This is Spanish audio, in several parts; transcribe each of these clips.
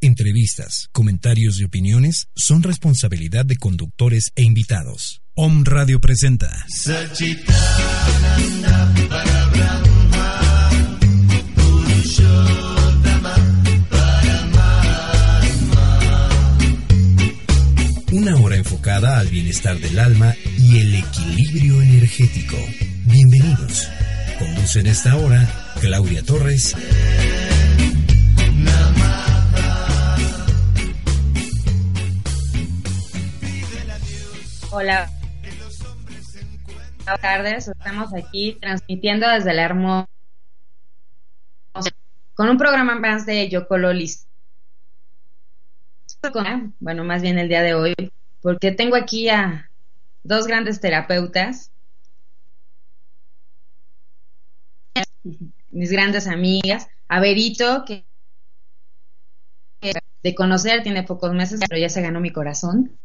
Entrevistas, comentarios y opiniones son responsabilidad de conductores e invitados. Om Radio presenta. Una hora enfocada al bienestar del alma y el equilibrio energético. Bienvenidos. Conduce en esta hora Claudia Torres. Hola. Buenas tardes. Estamos aquí transmitiendo desde la hermosa con un programa más de Yocololis. Bueno, más bien el día de hoy, porque tengo aquí a dos grandes terapeutas, mis grandes amigas, a Berito, que de conocer tiene pocos meses, pero ya se ganó mi corazón.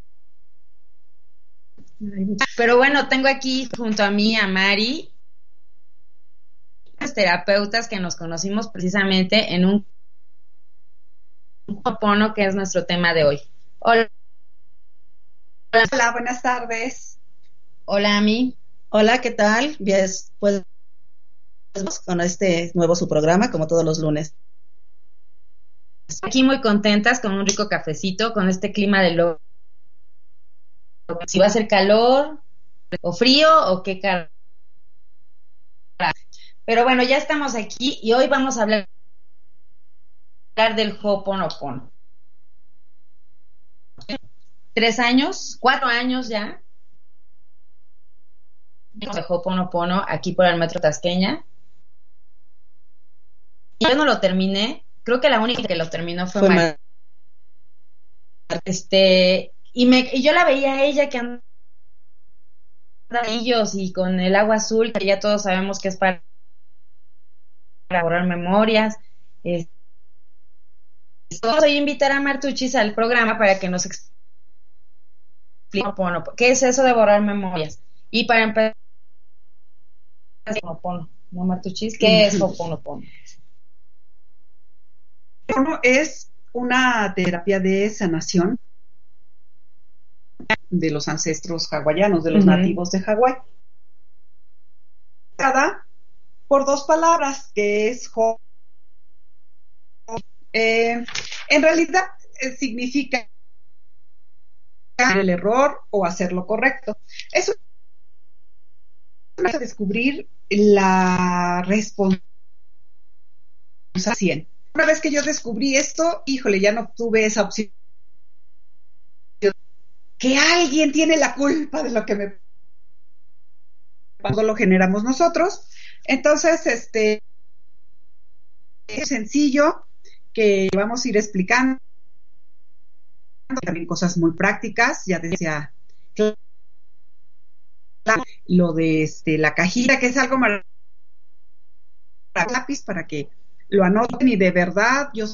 Pero bueno, tengo aquí junto a mí a Mari, terapeutas que nos conocimos precisamente en un Hopono, que es nuestro tema de hoy. Hola. Hola, buenas tardes. Hola, Ami. Hola, ¿qué tal? Bien, pues con este nuevo su programa, como todos los lunes. Aquí muy contentas con un rico cafecito, con este clima de lo si va a ser calor o frío o qué cara. Pero bueno, ya estamos aquí y hoy vamos a hablar del Ho'oponopono. Tres años, cuatro años ya. De Ho'oponopono aquí por el Metro Tasqueña. Y yo no lo terminé. Creo que la única que lo terminó fue, fue Este, y, me, y yo la veía a ella que andaba ellos y con el agua azul, que ya todos sabemos que es para, para borrar memorias. Vamos a invitar a Martuchis al programa para que nos explique qué es eso de borrar memorias. Y para empezar, ¿no, Martuchis? ¿Qué es Ho'oponopono? Es una terapia de sanación de los ancestros hawaianos, de los nativos de Hawái. Cada por dos palabras, que es ho eh, en realidad eh, significa el error o hacer lo correcto. Eso es descubrir la responsabilidad. Una vez que yo descubrí esto, híjole, ya no tuve esa opción. Que alguien tiene la culpa de lo que me cuando lo generamos nosotros. Entonces, este es sencillo, que vamos a ir explicando también cosas muy prácticas, ya decía lo de este, la cajita, que es algo maravilloso lápiz para que lo anoten y de verdad yo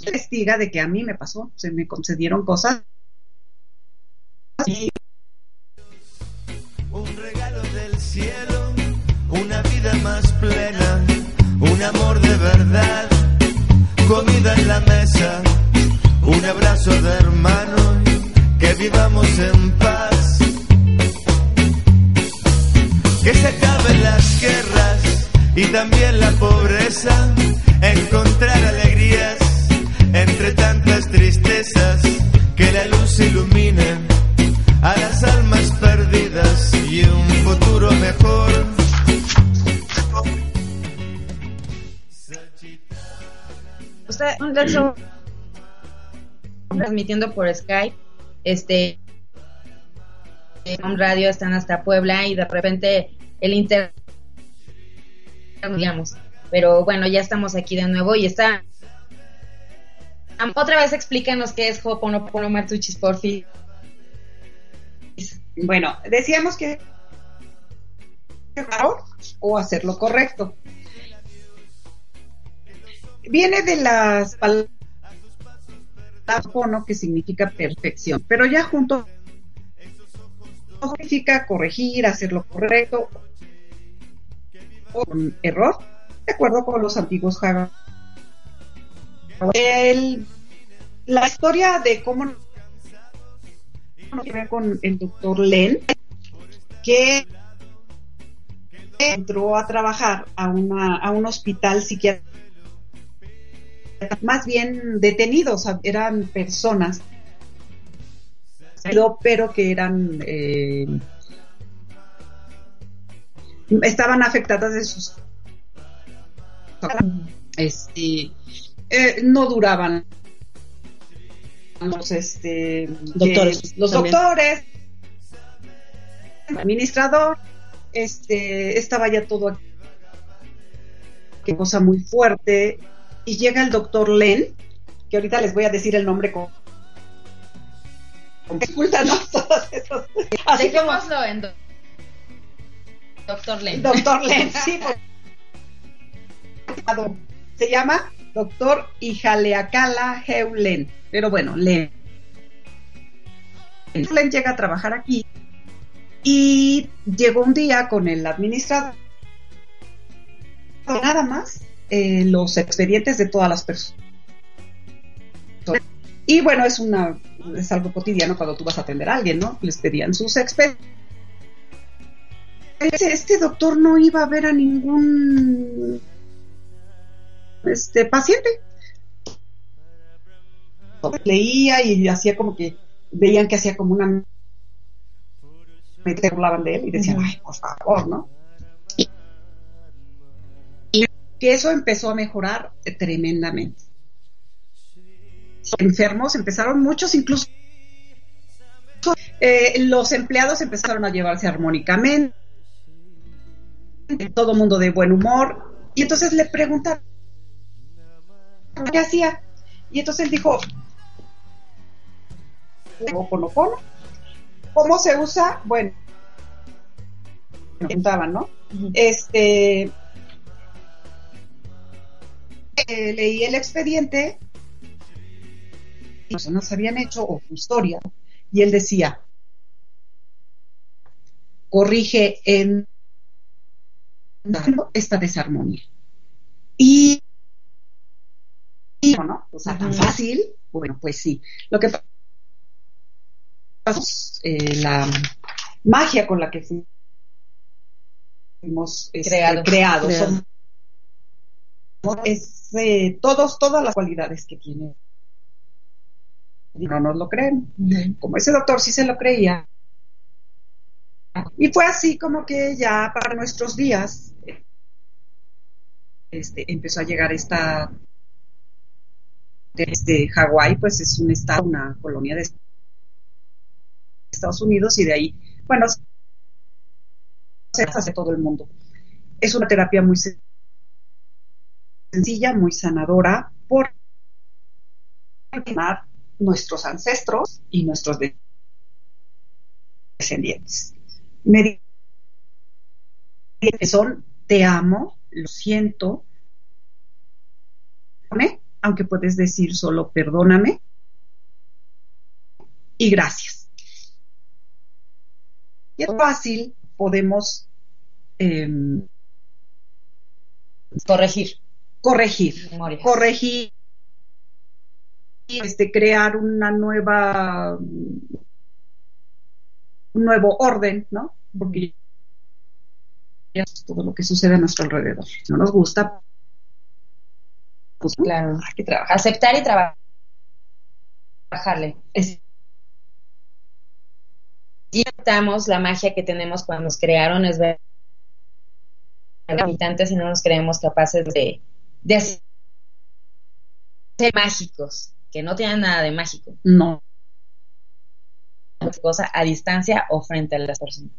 testiga de que a mí me pasó, se me concedieron cosas. Un regalo del cielo, una vida más plena un amor de verdad, comida en la mesa, un abrazo de hermano, que vivamos en paz. Que se acaben las guerras y también la pobreza, encontrar alegrías entre tantas tristezas, que la luz ilumine a las almas perdidas y un futuro mejor. Usted, transmitiendo por Skype, este, en radio están hasta Puebla y de repente el internet, digamos, pero bueno, ya estamos aquí de nuevo y está otra vez explícanos qué es Ho'oponopono Martuchis, por fin. Bueno, decíamos que o hacer lo correcto. Viene de las palabras pono que significa perfección, pero ya junto significa corregir, hacer lo correcto o error, de acuerdo con los antiguos El, la historia de cómo con el doctor Len, que entró a trabajar a, una, a un hospital psiquiátrico, más bien detenidos, eran personas, pero que eran, eh, estaban afectadas de sus... Este, eh, no duraban los este doctores los doctores administrador este, estaba ya todo aquí, que cosa muy fuerte, y llega el doctor Len, que ahorita les voy a decir el nombre con, Discúlpanos todos esos. Así Dejémoslo en Doctor Len. Doctor Len, sí. Se llama Doctor Ijaleakala Heulen. Pero bueno, Len. Len llega a trabajar aquí y llegó un día con el administrador, nada más, eh, los expedientes de todas las personas. Y bueno, es una es algo cotidiano cuando tú vas a atender a alguien, ¿no? Les pedían sus expedientes. Este doctor no iba a ver a ningún este paciente. Leía y hacía como que veían que hacía como una me burlaban de él y decían, ay, por favor, ¿no? Y, que eso empezó a mejorar tremendamente. Enfermos empezaron muchos, incluso eh, los empleados empezaron a llevarse armónicamente, todo mundo de buen humor, y entonces le preguntaron qué hacía, y entonces él dijo, ¿Cómo se usa? Bueno, preguntaban, ¿no? Este eh, leí el expediente, personas habían hecho o historia, y él decía, corrige en esta desarmonía. Y, y no, o sea, tan fácil, bueno, pues sí. Lo que eh, la magia con la que fuimos este, creados. es, eh, todos, todas las cualidades que tiene. No nos lo creen. Como ese doctor sí se lo creía. Y fue así como que ya para nuestros días este, empezó a llegar esta desde Hawái, pues es un estado, una colonia de Estados Unidos y de ahí, bueno, se hace todo el mundo. Es una terapia muy sencilla, muy sanadora, por nuestros ancestros y nuestros descendientes. Me son te amo, lo siento, aunque puedes decir solo perdóname y gracias y es fácil, podemos em, corregir. Corregir. Corregir. Este, crear una nueva un nuevo orden, ¿no? Porque todo lo que sucede a nuestro alrededor. No nos gusta. Pues, claro. Hay que trabajar. Aceptar y trabajar. Trabajarle. Es, y notamos la magia que tenemos cuando nos crearon, es verdad, habitantes y no nos creemos capaces de, de ser mágicos, que no tienen nada de mágico. No. Cosa a distancia o frente a las personas.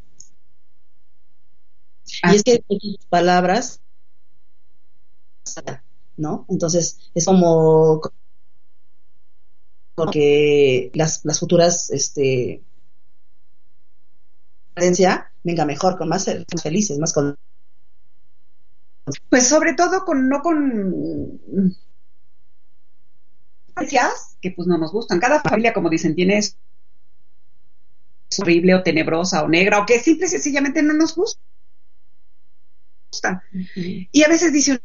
Y es que palabras, ¿no? Entonces es como porque las, las futuras este venga mejor, con más felices, más con pues sobre todo con no con que pues no nos gustan. Cada familia, como dicen, tiene horrible o tenebrosa o negra o que simple y sencillamente no nos gusta. Y a veces dicen,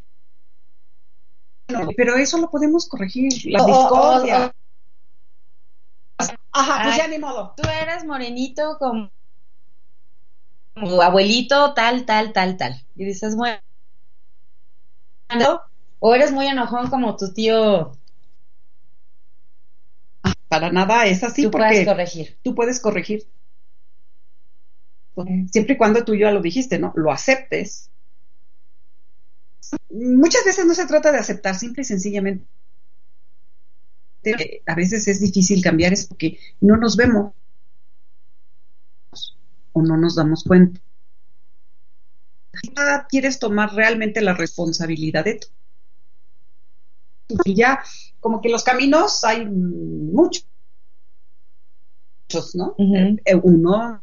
pero eso lo podemos corregir, la discordia. Ajá, pues ya ni modo. Tú eres morenito como, como abuelito, tal, tal, tal, tal. Y dices, bueno, o eres muy enojón como tu tío para nada es así tú porque puedes corregir. tú puedes corregir. Siempre y cuando tú ya lo dijiste, ¿no? Lo aceptes. Muchas veces no se trata de aceptar, simple y sencillamente. A veces es difícil cambiar es porque no nos vemos o no nos damos cuenta. quieres tomar realmente la responsabilidad de todo. Y ya como que los caminos hay muchos, ¿no? Eh, uno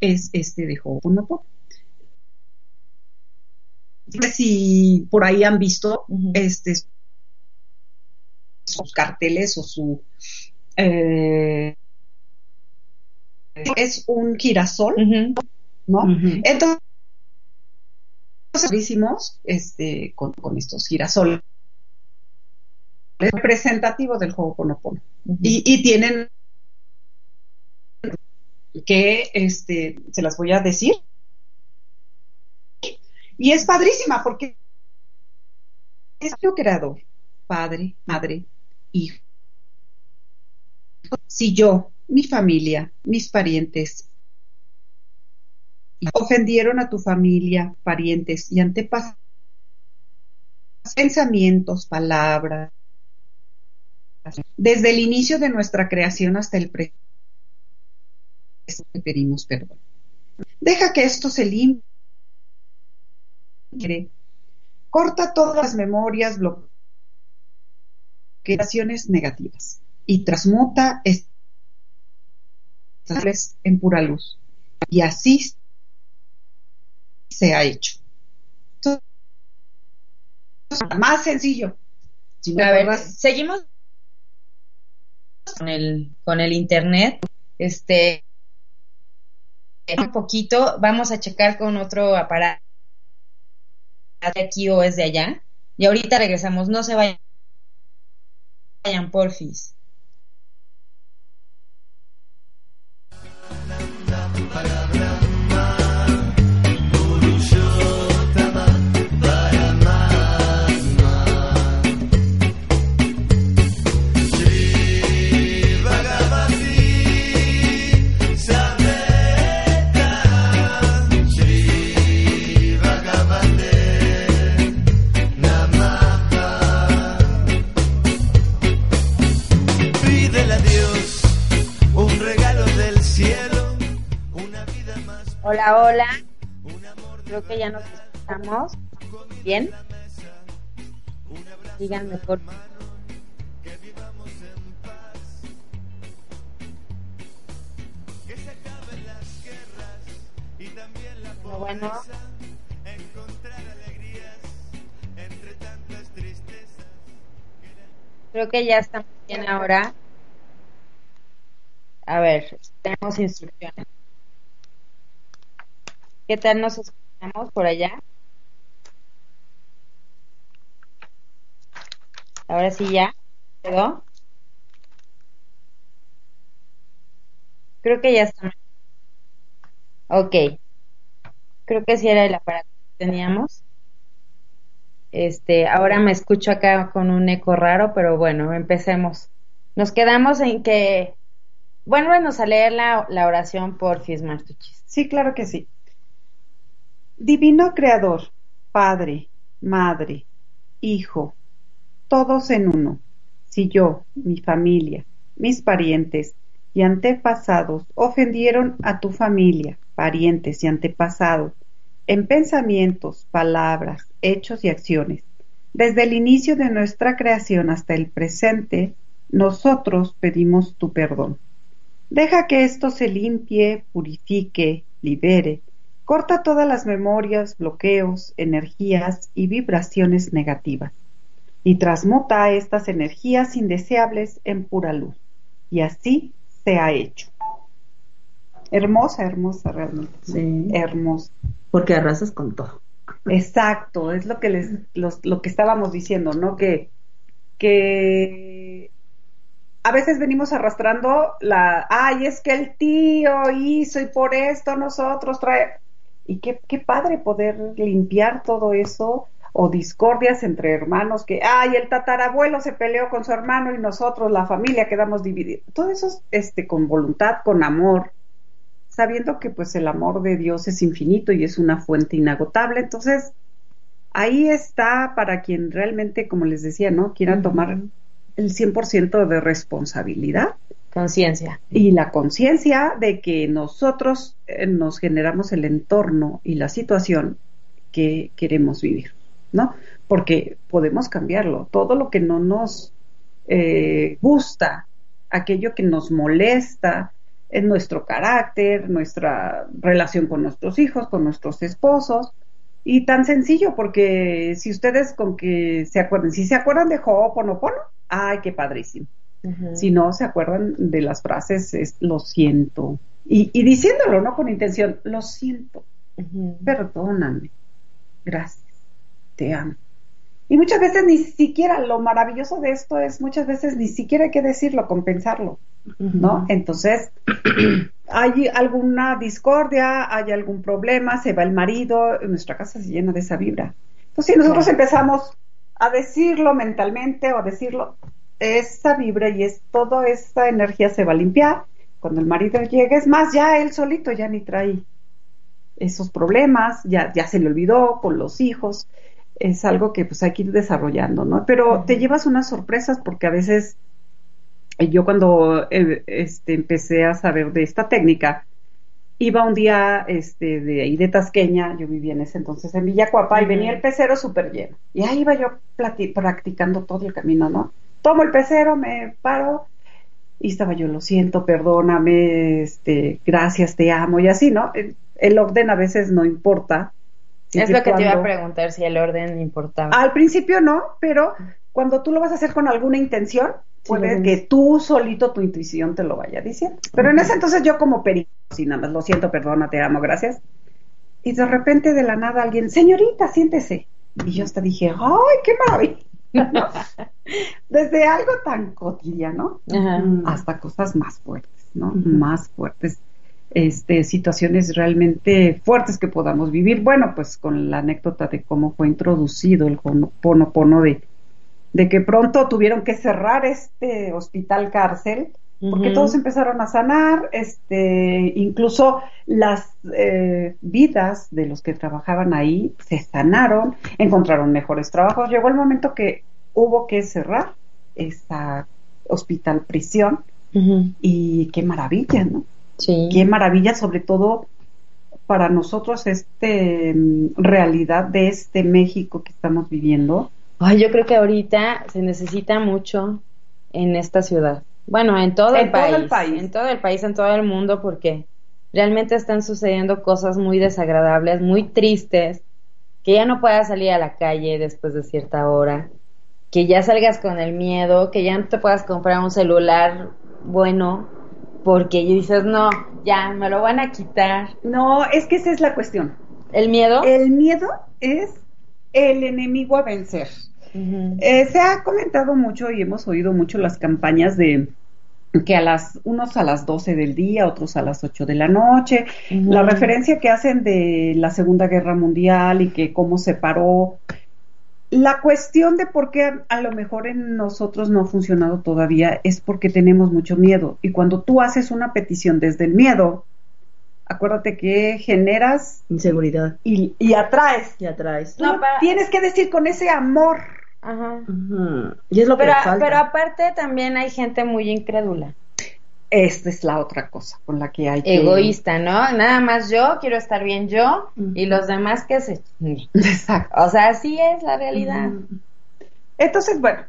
es este de Ho'oponopono. Si por ahí han visto este sus carteles o su eh, es un girasol, ¿no? Entonces este, con, con estos girasoles representativo del juego Ponopono. y, y, tienen que, este, se las voy a decir. Y es padrísima porque es yo creador, padre, madre, hijo. Si yo, mi familia, mis parientes, ofendieron a tu familia, parientes y antepasados, pensamientos, palabras, desde el inicio de nuestra creación hasta el presente, pedimos perdón. Deja que esto se limpie. Corta todas las memorias, bloqueaciones negativas y transmuta estas en pura luz. Y así se ha hecho. más sencillo. a ver, seguimos con el, con el internet. Este, un poquito, vamos a checar con otro aparato de aquí o es de allá. Y ahorita regresamos, no se vayan, porfis. Hola, hola. Creo que ya nos escuchamos. ¿Bien? Digan mejor. Bueno, bueno. Creo que ya estamos bien ahora. A ver, tenemos instrucciones. ¿Qué tal nos escuchamos por allá? Ahora sí ya. ¿Quedó? Creo que ya está. Ok. Creo que sí era el aparato que teníamos. Este, ahora me escucho acá con un eco raro, pero bueno, empecemos. Nos quedamos en que Vuélvenos a leer la, la oración por Martuchis. Sí, claro que sí. Divino Creador, Padre, Madre, Hijo, todos en uno. Si yo, mi familia, mis parientes y antepasados ofendieron a tu familia, parientes y antepasados, en pensamientos, palabras, hechos y acciones, Desde el inicio de nuestra creación hasta el presente, nosotros pedimos tu perdón. Deja que esto se limpie, purifique, libere, corta todas las memorias, bloqueos, energías y vibraciones negativas y transmuta estas energías indeseables en pura luz. Y así se ha hecho. Hermosa, hermosa realmente. Sí. Hermosa. Porque arrasas con todo. Exacto, es lo que les, los- lo que estábamos diciendo, ¿no? Que, que a veces venimos arrastrando la, ay, es que el tío hizo y por esto nosotros trae. Y qué, qué padre poder limpiar todo eso o discordias entre hermanos que, ay, el tatarabuelo se peleó con su hermano y nosotros, la familia, quedamos divididos. Todo eso es, este, con voluntad, con amor, sabiendo que pues el amor de Dios es infinito y es una fuente inagotable. Entonces, ahí está para quien realmente, como les decía, ¿no? Quiera tomar el 100% de responsabilidad Conciencia. y la conciencia de que nosotros eh, nos generamos el entorno y la situación que queremos vivir, ¿no? Porque podemos cambiarlo. Todo lo que no nos eh, gusta, aquello que nos molesta, en nuestro carácter, nuestra relación con nuestros hijos, con nuestros esposos. Y tan sencillo, porque si ustedes con que se acuerden, si se acuerdan de Ho'oponopono, ay, qué padrísimo. Si no se acuerdan de las frases, es lo siento. Y, y diciéndolo, no con intención, lo siento, perdóname, gracias, te amo. Y muchas veces ni siquiera, lo maravilloso de esto es, muchas veces ni siquiera hay que decirlo, compensarlo, ¿no? Entonces, hay alguna discordia, hay algún problema, se va el marido, nuestra casa se llena de esa vibra. Entonces, si nosotros empezamos a decirlo mentalmente o a decirlo, esa vibra y es toda esa energía se va a limpiar. Cuando el marido llegue, es más, ya él solito ya ni trae esos problemas, ya, ya se le olvidó con los hijos. Es algo que pues hay que ir desarrollando, ¿no? Pero te llevas unas sorpresas porque a veces eh, yo cuando eh, este, empecé a saber de esta técnica, iba un día este, de ahí de Tasqueña, yo vivía en ese entonces en Villacuapa, y venía el pecero súper lleno. Y ahí iba yo practicando todo el camino, ¿no? Tomo el pecero, me paro, y estaba yo, lo siento, perdóname, este, gracias, te amo, y así, ¿no? El, el orden a veces no importa. Es lo que te iba a preguntar si el orden importaba. al principio no, pero cuando tú lo vas a hacer con alguna intención, Sí, puede que tú solito, tu intuición te lo vaya diciendo. Pero en ese entonces yo como perico, así nada más, lo siento, perdona, te amo, gracias. Y de repente de la nada alguien, señorita, siéntese. Y yo hasta dije, ¡ay, qué maravilla! ¿No? Desde algo tan cotidiano Ajá. hasta cosas más fuertes, ¿no? Más fuertes. Este, situaciones realmente fuertes que podamos vivir. Bueno, pues con la anécdota de cómo fue introducido el pono de, de que pronto tuvieron que cerrar este hospital cárcel porque todos empezaron a sanar, este, incluso las eh, vidas de los que trabajaban ahí se sanaron, encontraron mejores trabajos. Llegó el momento que hubo que cerrar esa hospital prisión y qué maravilla, ¿no? Sí. Qué maravilla, sobre todo para nosotros, este mm, realidad de este México que estamos viviendo. Ay, yo creo que ahorita se necesita mucho en esta ciudad. Bueno, en todo, En el, todo país, el país. En todo el país, en todo el mundo, porque realmente están sucediendo cosas muy desagradables, muy tristes, que ya no puedas salir a la calle después de cierta hora, que ya salgas con el miedo, que ya no te puedas comprar un celular bueno, porque dices, no, ya, me lo van a quitar. No, es que esa es la cuestión. ¿El miedo? El miedo es el enemigo a vencer. Eh, se ha comentado mucho y hemos oído mucho las campañas de que a las unos a las 12 del día, otros a las 8 de la noche, la referencia que hacen de la Segunda Guerra Mundial y que cómo se paró la cuestión de por qué a lo mejor en nosotros no ha funcionado todavía es porque tenemos mucho miedo y cuando tú haces una petición desde el miedo, acuérdate que generas Inseguridad. y, y atraes. Y atraes. Tú No, para- tienes que decir con ese amor. Ajá. Y es lo que Pero, falta. pero aparte también hay gente muy incrédula, Esta es la otra cosa con la que hay que... egoísta, ¿no? Nada más yo, quiero estar bien yo y los demás que se. Exacto. O sea, así es la realidad. Entonces, bueno,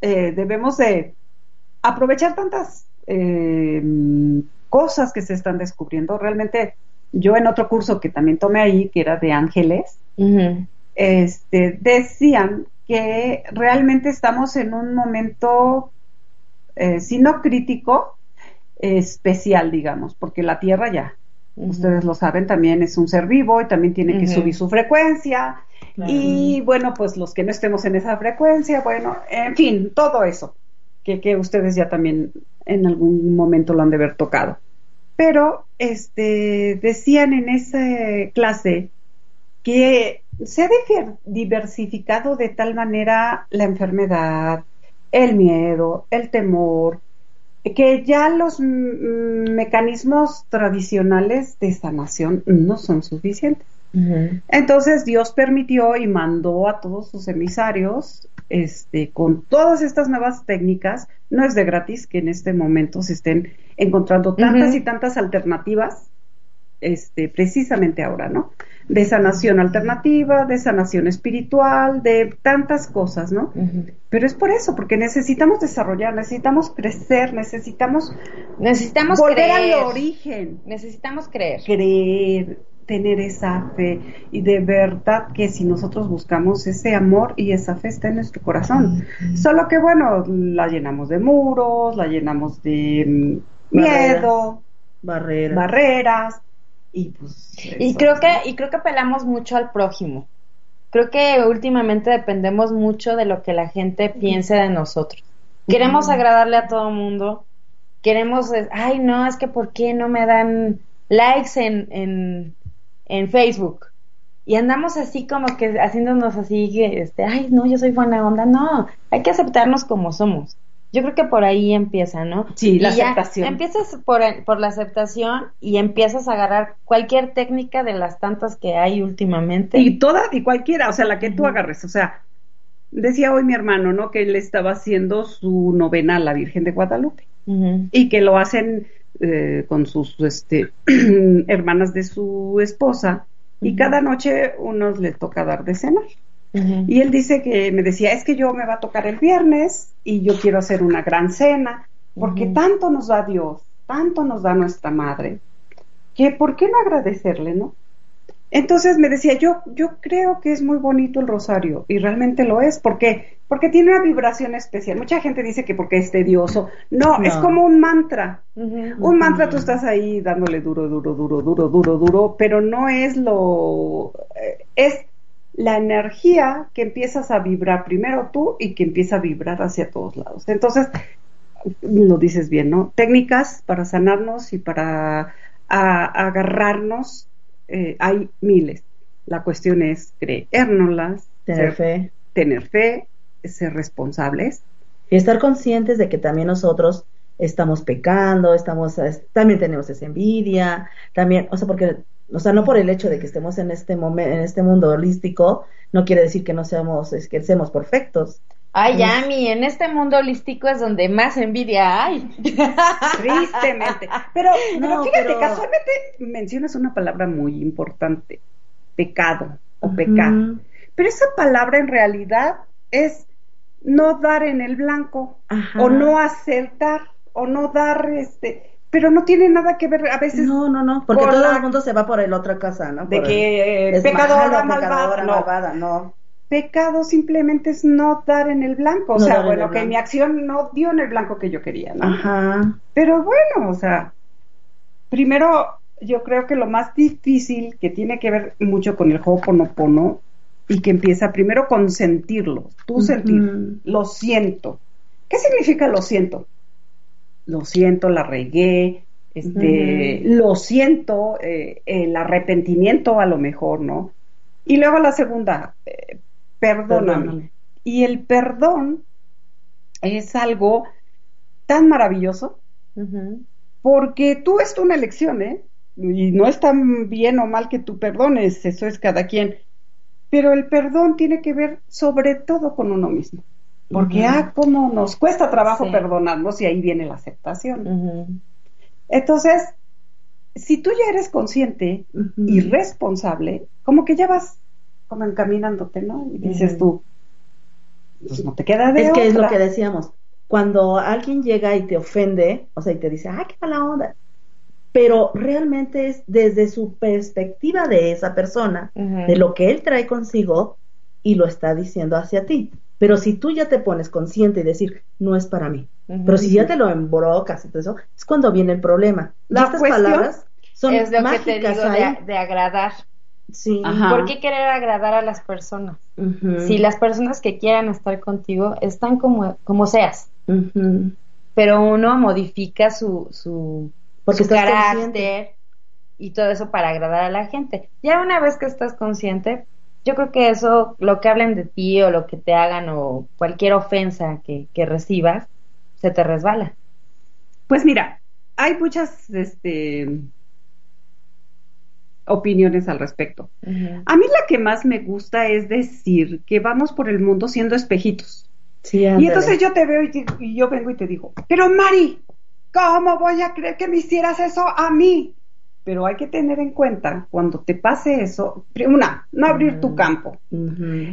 eh, debemos de aprovechar tantas eh, cosas que se están descubriendo. Realmente, yo en otro curso que también tomé ahí, que era de ángeles, este, decían que realmente estamos en un momento, eh, si no crítico, especial, digamos, porque la Tierra ya, ustedes lo saben, también es un ser vivo y también tiene que subir su frecuencia. Y bueno, pues los que no estemos en esa frecuencia, bueno, en fin, todo eso, que, que ustedes ya también en algún momento lo han de haber tocado. Pero, este, decían en esa clase que se ha diversificado de tal manera la enfermedad, el miedo, el temor, que ya los mecanismos tradicionales de sanación no son suficientes. Entonces Dios permitió y mandó a todos sus emisarios este, con todas estas nuevas técnicas. No es de gratis que en este momento se estén encontrando tantas y tantas alternativas, este, precisamente ahora, ¿no? De sanación alternativa, de sanación espiritual, de tantas cosas, ¿no? Pero es por eso, porque necesitamos desarrollar, necesitamos crecer, necesitamos necesitamos volver creer. al origen, Necesitamos creer. creer, tener esa fe y de verdad que si nosotros buscamos ese amor y esa fe está en nuestro corazón. Solo que bueno, la llenamos de muros, la llenamos de mm, miedo, Barrera. barreras y pues Y creo que y creo que apelamos mucho al prójimo. Creo que últimamente dependemos mucho de lo que la gente piense de nosotros. Queremos agradarle a todo el mundo. Queremos, eh, ay, no, es que ¿por qué no me dan likes en, en, en Facebook? Y andamos así como que haciéndonos así, que, este, ay, no, yo soy buena onda. No, hay que aceptarnos como somos. Yo creo que por ahí empieza, ¿no? Sí, la Y aceptación. Empiezas por, por la aceptación y empiezas a agarrar cualquier técnica de las tantas que hay últimamente. Y toda, y cualquiera, o sea, la que tú agarres, o sea, decía hoy mi hermano, ¿no? Que él estaba haciendo su novena a la Virgen de Guadalupe y que lo hacen eh, con sus este, hermanas de su esposa y cada noche unos le toca dar de cenar. Y él dice que me decía, es que yo me va a tocar el viernes y yo quiero hacer una gran cena, porque tanto nos da Dios, tanto nos da nuestra madre, que ¿por qué no agradecerle, no? Entonces me decía, yo, yo creo que es muy bonito el rosario, y realmente lo es, porque porque tiene una vibración especial. Mucha gente dice que porque es tedioso. No, No. es como un mantra. Un mantra tú estás ahí dándole duro, duro, duro, duro, duro, duro, pero no es lo... eh, es la energía que empiezas a vibrar primero tú y que empieza a vibrar hacia todos lados. Entonces, lo dices bien, ¿no? Técnicas para sanarnos y para a- agarrarnos, eh, hay miles. La cuestión es creérnoslas, Tener ser- fe. tener fe, ser responsables. Y estar conscientes de que también nosotros estamos pecando, estamos, es- también tenemos esa envidia, también, o sea, porque, o sea, no por el hecho de que estemos en este momento, en este mundo holístico, no quiere decir que no seamos, es que seamos perfectos. Ay, Yami, en este mundo holístico es donde más envidia hay. Tristemente. Pero, pero fíjate, pero- casualmente mencionas una palabra muy importante, pecado o pecar. Pero esa palabra en realidad es no dar en el blanco Ajá. o no acertar o no dar este, pero no tiene nada que ver a veces No, no, no, porque por todo la- el mundo se va por el otra casa, ¿no? de el- que eh, es pecadora, malo, malvada, pecadora, no. malvada, no. Pecado simplemente es no dar en el blanco, o No sea, bueno, el que mi acción no dio en el blanco que yo quería, ¿no? Ajá. Pero bueno, o sea, primero yo creo que lo más difícil que tiene que ver mucho con el Ho'oponopono y que empieza primero con sentirlo, tú sentir, lo siento. ¿Qué significa lo siento? Lo siento, la regué, este, lo siento, eh, el arrepentimiento a lo mejor, ¿no? Y luego la segunda, eh, perdóname. Perdóname. Y el perdón es algo tan maravilloso porque tú es una elección, ¿eh? Y no es tan bien o mal que tú perdones, eso es cada quien. Pero el perdón tiene que ver sobre todo con uno mismo. Porque, ah, cómo nos cuesta trabajo Sí. perdonarnos y ahí viene la aceptación. Entonces, si tú ya eres consciente y responsable, como que ya vas como encaminándote, ¿no? Y dices tú, Pues no te queda de Es que es lo que decíamos. Cuando alguien llega y te ofende, o sea, y te dice, ay, qué mala onda. Pero realmente es desde su perspectiva de esa persona, de lo que él trae consigo y lo está diciendo hacia ti. Pero si tú ya te pones consciente y decir, no es para mí. Pero si ya te lo embrocas y todo eso, es cuando viene el problema. Y La estas palabras son es lo que te digo de, de agradar. Sí. Ajá. ¿Por qué querer agradar a las personas? Si las personas que quieran estar contigo están como, como seas, pero uno modifica su, su, Porque su estás carácter consciente. y todo eso para agradar a la gente. Ya una vez que estás consciente, yo creo que eso, lo que hablen de ti o lo que te hagan o cualquier ofensa que, que recibas, se te resbala. Pues mira, hay muchas este, opiniones al respecto. A mí la que más me gusta es decir que vamos por el mundo siendo espejitos. Sí, Y entonces yo te veo y, te- y yo vengo y te digo, pero Mari, ¿cómo voy a creer que me hicieras eso a mí? Pero hay que tener en cuenta, cuando te pase eso, una, no abrir tu campo.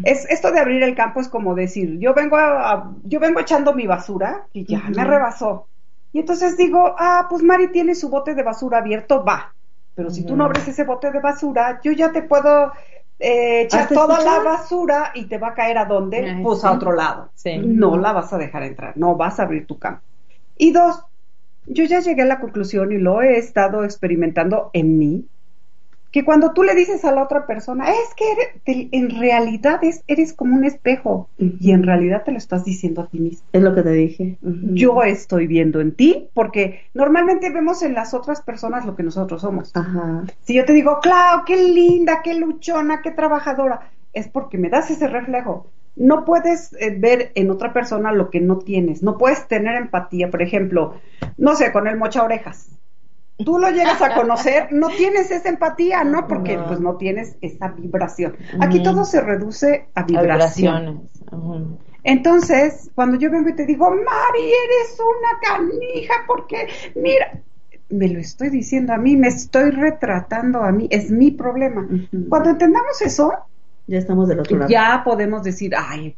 Es, esto de abrir el campo es como decir, yo vengo a, a- yo vengo echando mi basura y ya me rebasó. Y entonces digo, ah, pues Mari tiene su bote de basura abierto, va. Pero si tú no abres ese bote de basura, yo ya te puedo eh, echar ¿Has toda la basura y te va a caer a dónde? Ay, pues sí. a otro lado. Sí. No la vas a dejar entrar, no vas a abrir tu campo. Y dos, yo ya llegué a la conclusión y lo he estado experimentando en mí, que cuando tú le dices a la otra persona, es que eres- te- en realidad es, eres como un espejo y en realidad te lo estás diciendo a ti mismo. Es lo que te dije. Yo estoy viendo en ti porque normalmente vemos en las otras personas lo que nosotros somos. Ajá. Si yo te digo, Clau, qué linda, qué luchona, qué trabajadora, es porque me das ese reflejo. No puedes eh, ver en otra persona lo que no tienes, no puedes tener empatía, por ejemplo, no sé, con el mocha orejas. Tú lo llegas a conocer, no tienes esa empatía, ¿no? Porque No. pues no tienes esa vibración. Aquí todo se reduce a A vibración. vibraciones. Entonces, cuando yo vengo y te digo, Mari, eres una canija, porque, mira, me lo estoy diciendo a mí, me estoy retratando a mí, es mi problema. Cuando entendamos eso, Ya estamos del otro lado. ya podemos decir, ay,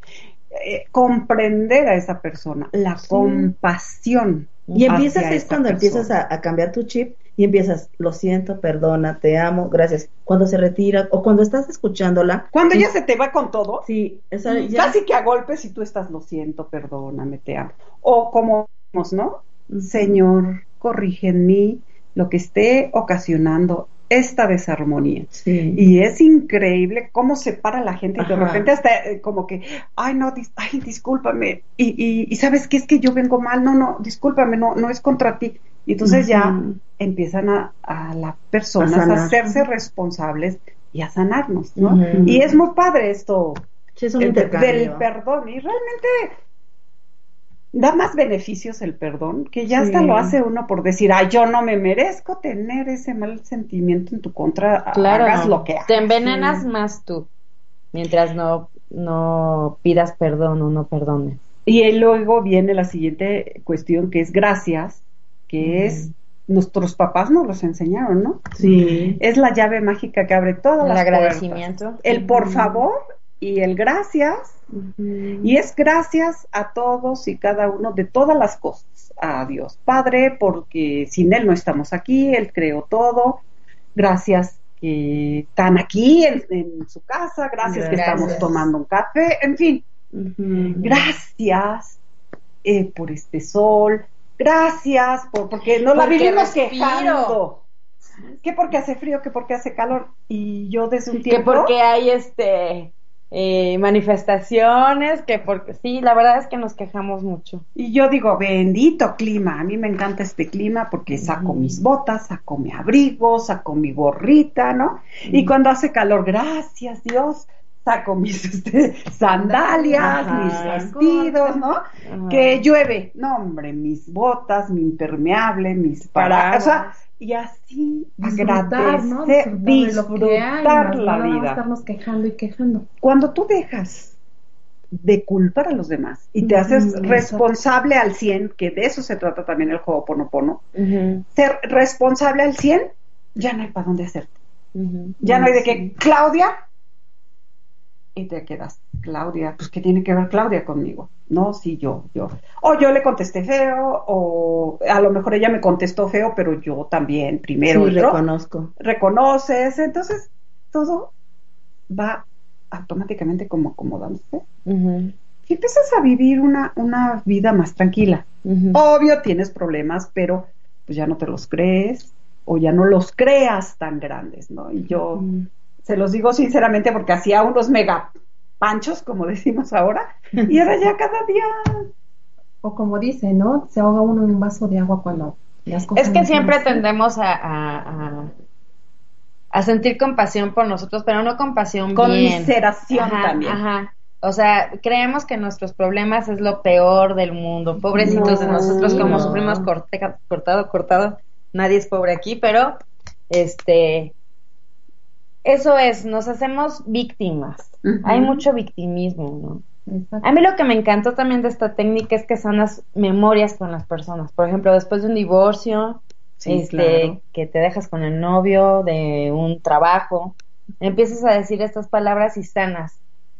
eh, comprender a esa persona, la compasión. Y empiezas, es cuando empiezas a, a cambiar tu chip y empiezas, lo siento, perdona, te amo, gracias. Cuando se retira o cuando estás escuchándola. Cuando ella se te va con todo, Sí, esa ya- casi que a golpes y tú estás, lo siento, perdóname, te amo. O como, ¿no? Señor, corrige en mí lo que esté ocasionando esta desarmonía. Sí. Y es increíble cómo se para la gente y de repente hasta eh, como que, ay no, dis- ay, discúlpame. Y, y, y sabes qué es que yo vengo mal, no, no, discúlpame, no, no es contra ti. Y entonces ya empiezan a, a las personas A hacerse responsables y a sanarnos, ¿no? Y es muy padre esto Sí, es un de- intercambio. del perdón. Y realmente da más beneficios el perdón, que ya hasta Sí. lo hace uno por decir, ay, yo no me merezco tener ese mal sentimiento en tu contra, Claro. hagas lo que hagas. Te envenenas más tú. Mientras no, no pidas perdón o no perdones. Y luego viene la siguiente cuestión que es gracias, que es nuestros papás nos los enseñaron, ¿no? Sí. Es la llave mágica que abre todas El las agradecimiento. puertas. El por Ujú. favor y el gracias. Y es gracias a todos y cada uno de todas las cosas. A Dios Padre, porque sin Él no estamos aquí, Él creó todo. Gracias que están aquí en, en su casa, gracias, que estamos tomando un café, en fin. Gracias eh, por este sol, gracias por, porque no la vivimos respiro. quejando. Que porque hace frío, que porque hace calor. Y yo desde un Que tiempo... porque hay este eh, manifestaciones, que porque sí, la verdad es que nos quejamos mucho. Y yo digo, bendito clima, a mí me encanta este clima porque saco mis botas, saco mi abrigo, saco mi gorrita, ¿no? Y cuando hace calor, gracias Dios, saco mis este, sandalias, Ajá. mis vestidos, ¿no? Ajá. Que llueve, no hombre, mis botas, mi impermeable, mis paraguas, o sea, y así disfrutar, ¿no? agradecer, Disfrutar hay, no la más vida estarnos quejando y quejando. cuando tú dejas de culpar a los demás y te haces responsable al 100, que de eso se trata también el juego Ponopono, Ujú, ser responsable al 100, ya no hay para dónde hacerte. Ya no hay de que, Claudia, y te quedas. Claudia, pues ¿qué tiene que ver Claudia conmigo? No, sí, yo, yo. O yo le contesté feo, o a lo mejor ella me contestó feo, pero yo también primero. Sí, entro. reconozco. reconoces, entonces todo va automáticamente como acomodándose. Y empiezas a vivir una, una vida más tranquila. Obvio tienes problemas, pero pues ya no te los crees o ya no los creas tan grandes, ¿no? Y yo se los digo sinceramente porque hacía unos mega panchos, como decimos ahora, y ahora ya cada día O como dice, ¿no? Se ahoga uno en un vaso de agua cuando las cosas Es que siempre así. tendemos a, a, a- a sentir compasión por nosotros, pero no compasión bien. conmiseración Ajá, también. Ajá. O sea, creemos que nuestros problemas es lo peor del mundo. Pobrecitos de No, nosotros, como no. sufrimos corte- cortado, cortado. Nadie es pobre aquí, pero este. Eso es, nos hacemos víctimas. Hay mucho victimismo, ¿no? Exacto. A mí lo que me encantó también de esta técnica es que son las memorias con las personas. Por ejemplo, después de un divorcio, Sí, este, claro. que te dejas con el novio, de un trabajo, empiezas a decir estas palabras y sanas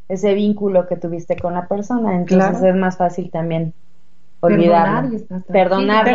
ese vínculo que tuviste con la persona. Entonces Claro. es más fácil también Perdonar olvidarlo. Perdonar,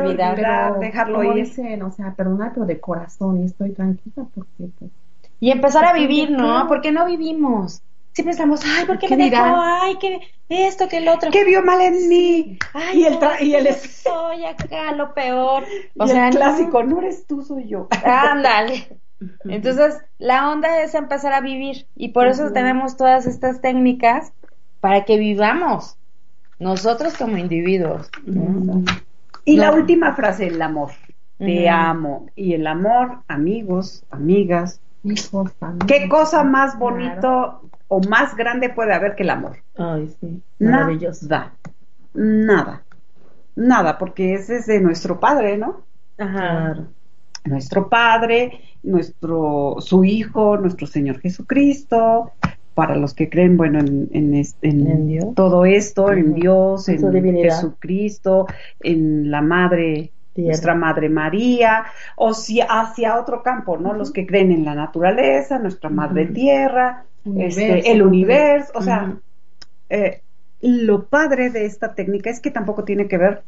olvidar. olvidar. Pero, dejarlo ir. dicen, o sea, perdonar, pero de corazón y estoy tranquila porque pues, Y empezar a Sí, vivir, ¿no? Porque no vivimos. Siempre estamos, ay, ¿por qué, ¿Qué me dejó? dirán? Ay, que esto, que el otro. ¿Qué vio mal en mí? Ay, y el, tra- y el, soy acá lo peor. O y sea, el clásico, no eres tú, soy yo. Ándale. Entonces, la onda es empezar a vivir y por eso tenemos todas estas técnicas para que vivamos nosotros como individuos. Y la última frase, el amor. Te amo. Y el amor, amigos, amigas. Hijos. ¿Qué cosa más Claro. bonito o más grande puede haber que el amor? Ay, sí. Maravilloso. Nada. Nada. Nada, porque ese es de nuestro padre, ¿no? Claro. Nuestro padre, nuestro, su hijo, nuestro Señor Jesucristo. Para los que creen, bueno, en, en, en En Dios. todo esto, en. Dios, En. Jesucristo, en la Madre Tierra. nuestra Madre María, o si hacia otro campo, ¿no? Los que creen en la naturaleza, nuestra Madre Tierra, Universo, este, el universo, o sea, eh, lo padre de esta técnica es que tampoco tiene que ver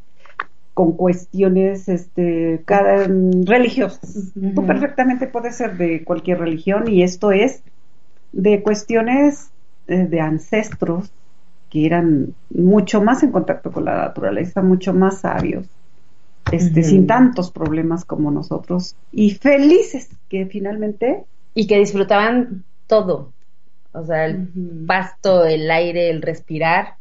con cuestiones este, cada, mm, religiosas. Tú perfectamente puedes ser de cualquier religión y esto es de cuestiones eh, de ancestros que eran mucho más en contacto con la naturaleza, mucho más sabios, este, sin tantos problemas como nosotros y felices que finalmente Y que disfrutaban todo. O sea, el pasto, el aire, el respirar.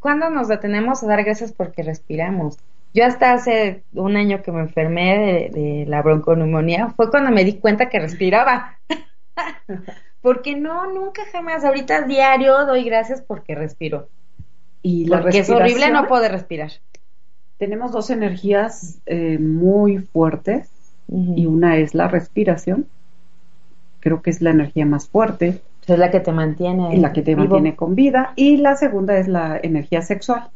¿Cuándo nos detenemos a dar gracias porque respiramos? Yo hasta hace un año que me enfermé de, de la bronconeumonía, fue cuando me di cuenta que respiraba. porque no, nunca jamás. Ahorita diario doy gracias porque respiro. y la Porque es horrible no poder respirar. Tenemos dos energías eh, muy fuertes y una es la respiración. Creo que es la energía más fuerte Es la que te mantiene. y la que te vivo. mantiene con vida. Y la segunda es la energía sexual.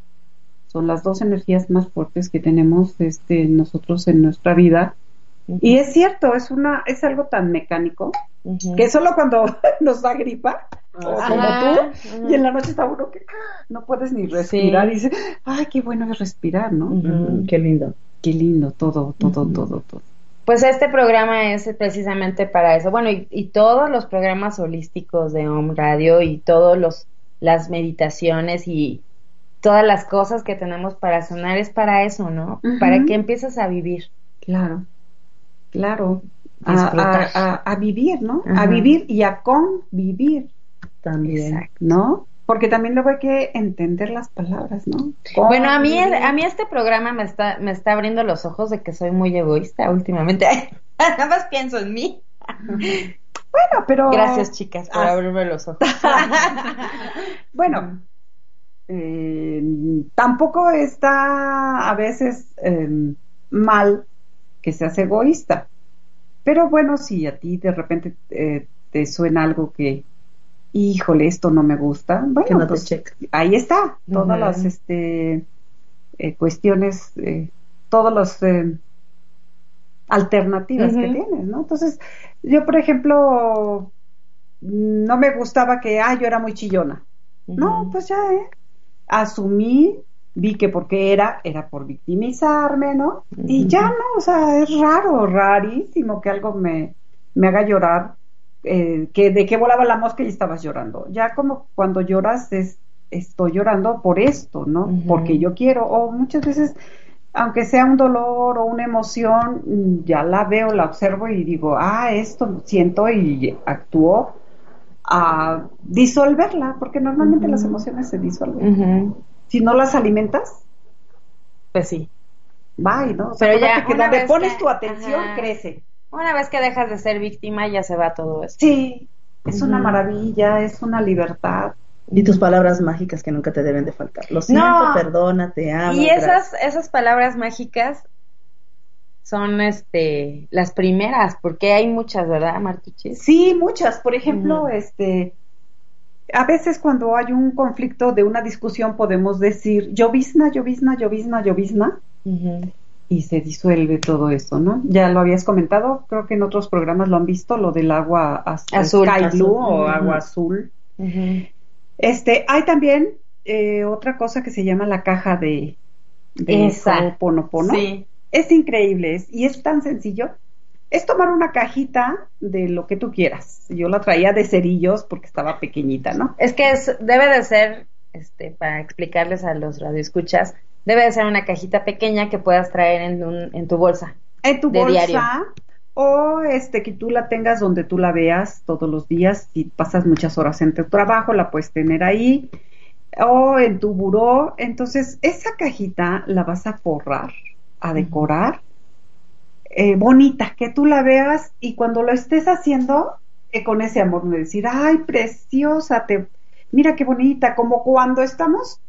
Son las dos energías más fuertes que tenemos este, nosotros en nuestra vida. Y es cierto, es una, es algo tan mecánico que solo cuando nos da gripa, o como tú, y en la noche está uno que no puedes ni respirar y dice, ay, qué bueno es respirar, ¿no? Qué lindo. Qué lindo, todo, todo, todo, todo. Pues este programa es precisamente para eso. Bueno, y, y todos los programas holísticos de Home Radio y todos los las meditaciones y todas las cosas que tenemos para sanar es para eso, ¿no? Para que empieces a vivir. Claro, claro. A, a- a- a vivir, ¿no? A vivir y a convivir, También. Exacto. ¿no? Porque también luego hay que entender las palabras, ¿no? Bueno, a mí a mí este programa me está me está abriendo los ojos de que soy muy egoísta últimamente. Nada más pienso en mí. Bueno, pero... Gracias, chicas, por Ah. abrirme los ojos. Bueno, eh, tampoco está a veces eh, mal que seas egoísta. Pero bueno, si a ti de repente eh, te suena algo que, híjole, esto no me gusta, bueno, no pues, ahí está, todas las este, eh, cuestiones, eh, todas las eh, alternativas que tienes, ¿no? Entonces, yo, por ejemplo, no me gustaba que, ah, yo era muy chillona. No, pues ya, ¿eh? Asumí, vi que porque era, era por victimizarme, ¿no? Y ya no, o sea, es raro, rarísimo que algo me, me haga llorar, eh, que de que volaba la mosca y estabas llorando. Ya como cuando lloras es, estoy llorando por esto, ¿no? Porque yo quiero, o muchas veces aunque sea un dolor o una emoción, ya la veo, la observo y digo, ah, esto siento y actúo a disolverla, porque normalmente las emociones se disuelven. Si no las alimentas, pues sí. Bye, ¿no? Pero ya que donde pones tu atención crece. Una vez que dejas de ser víctima ya se va todo eso. Sí, es una maravilla, es una libertad. Y tus palabras mágicas que nunca te deben de faltar. Lo siento, perdona, te amo. Y esas, esas palabras mágicas son este las primeras, porque hay muchas, ¿verdad, Martuchis? Sí, muchas. Por ejemplo, este a veces cuando hay un conflicto de una discusión podemos decir llovizna, llovizna, llovizna, llovizna. Y se disuelve todo eso, ¿no? Ya lo habías comentado, creo que en otros programas lo han visto, lo del agua azul, sky blue o agua azul. Este, hay también eh, otra cosa que se llama la caja de, de Ho'oponopono. Sí. Es increíble y es tan sencillo. Es tomar una cajita de lo que tú quieras. Yo la traía de cerillos porque estaba pequeñita, ¿no? Es que es, debe de ser, este, para explicarles a los radioescuchas, debe de ser una cajita pequeña que puedas traer en, un, en tu bolsa. En tu bolsa o este que tú la tengas donde tú la veas todos los días, si pasas muchas horas en tu trabajo, la puedes tener ahí, o en tu buró, entonces esa cajita la vas a forrar, a decorar, eh, bonita, que tú la veas y cuando lo estés haciendo, eh, con ese amor, de decir, ay, preciosa, te, mira qué bonita, como cuando estamos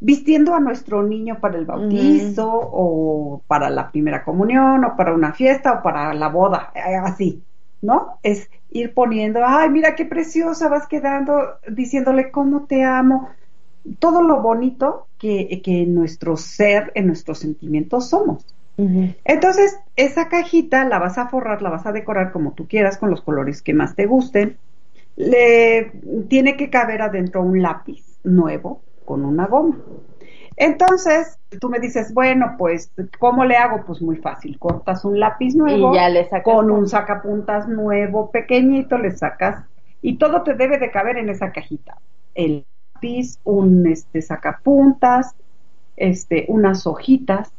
vistiendo a nuestro niño para el bautizo o para la primera comunión o para una fiesta o para la boda, eh, así, ¿no? Es ir poniendo, ay, mira qué preciosa vas quedando, diciéndole cómo te amo, todo lo bonito que, que en nuestro ser, en nuestros sentimientos somos. Entonces, esa cajita la vas a forrar, la vas a decorar como tú quieras, con los colores que más te gusten. Le tiene que caber adentro un lápiz nuevo, con una goma. Entonces, tú me dices, bueno, pues, ¿cómo le hago? Pues muy fácil, cortas un lápiz nuevo, y ya le con un sacapuntas nuevo, pequeñito, le sacas, y todo te debe de caber en esa cajita. El lápiz, un este sacapuntas, este, unas hojitas,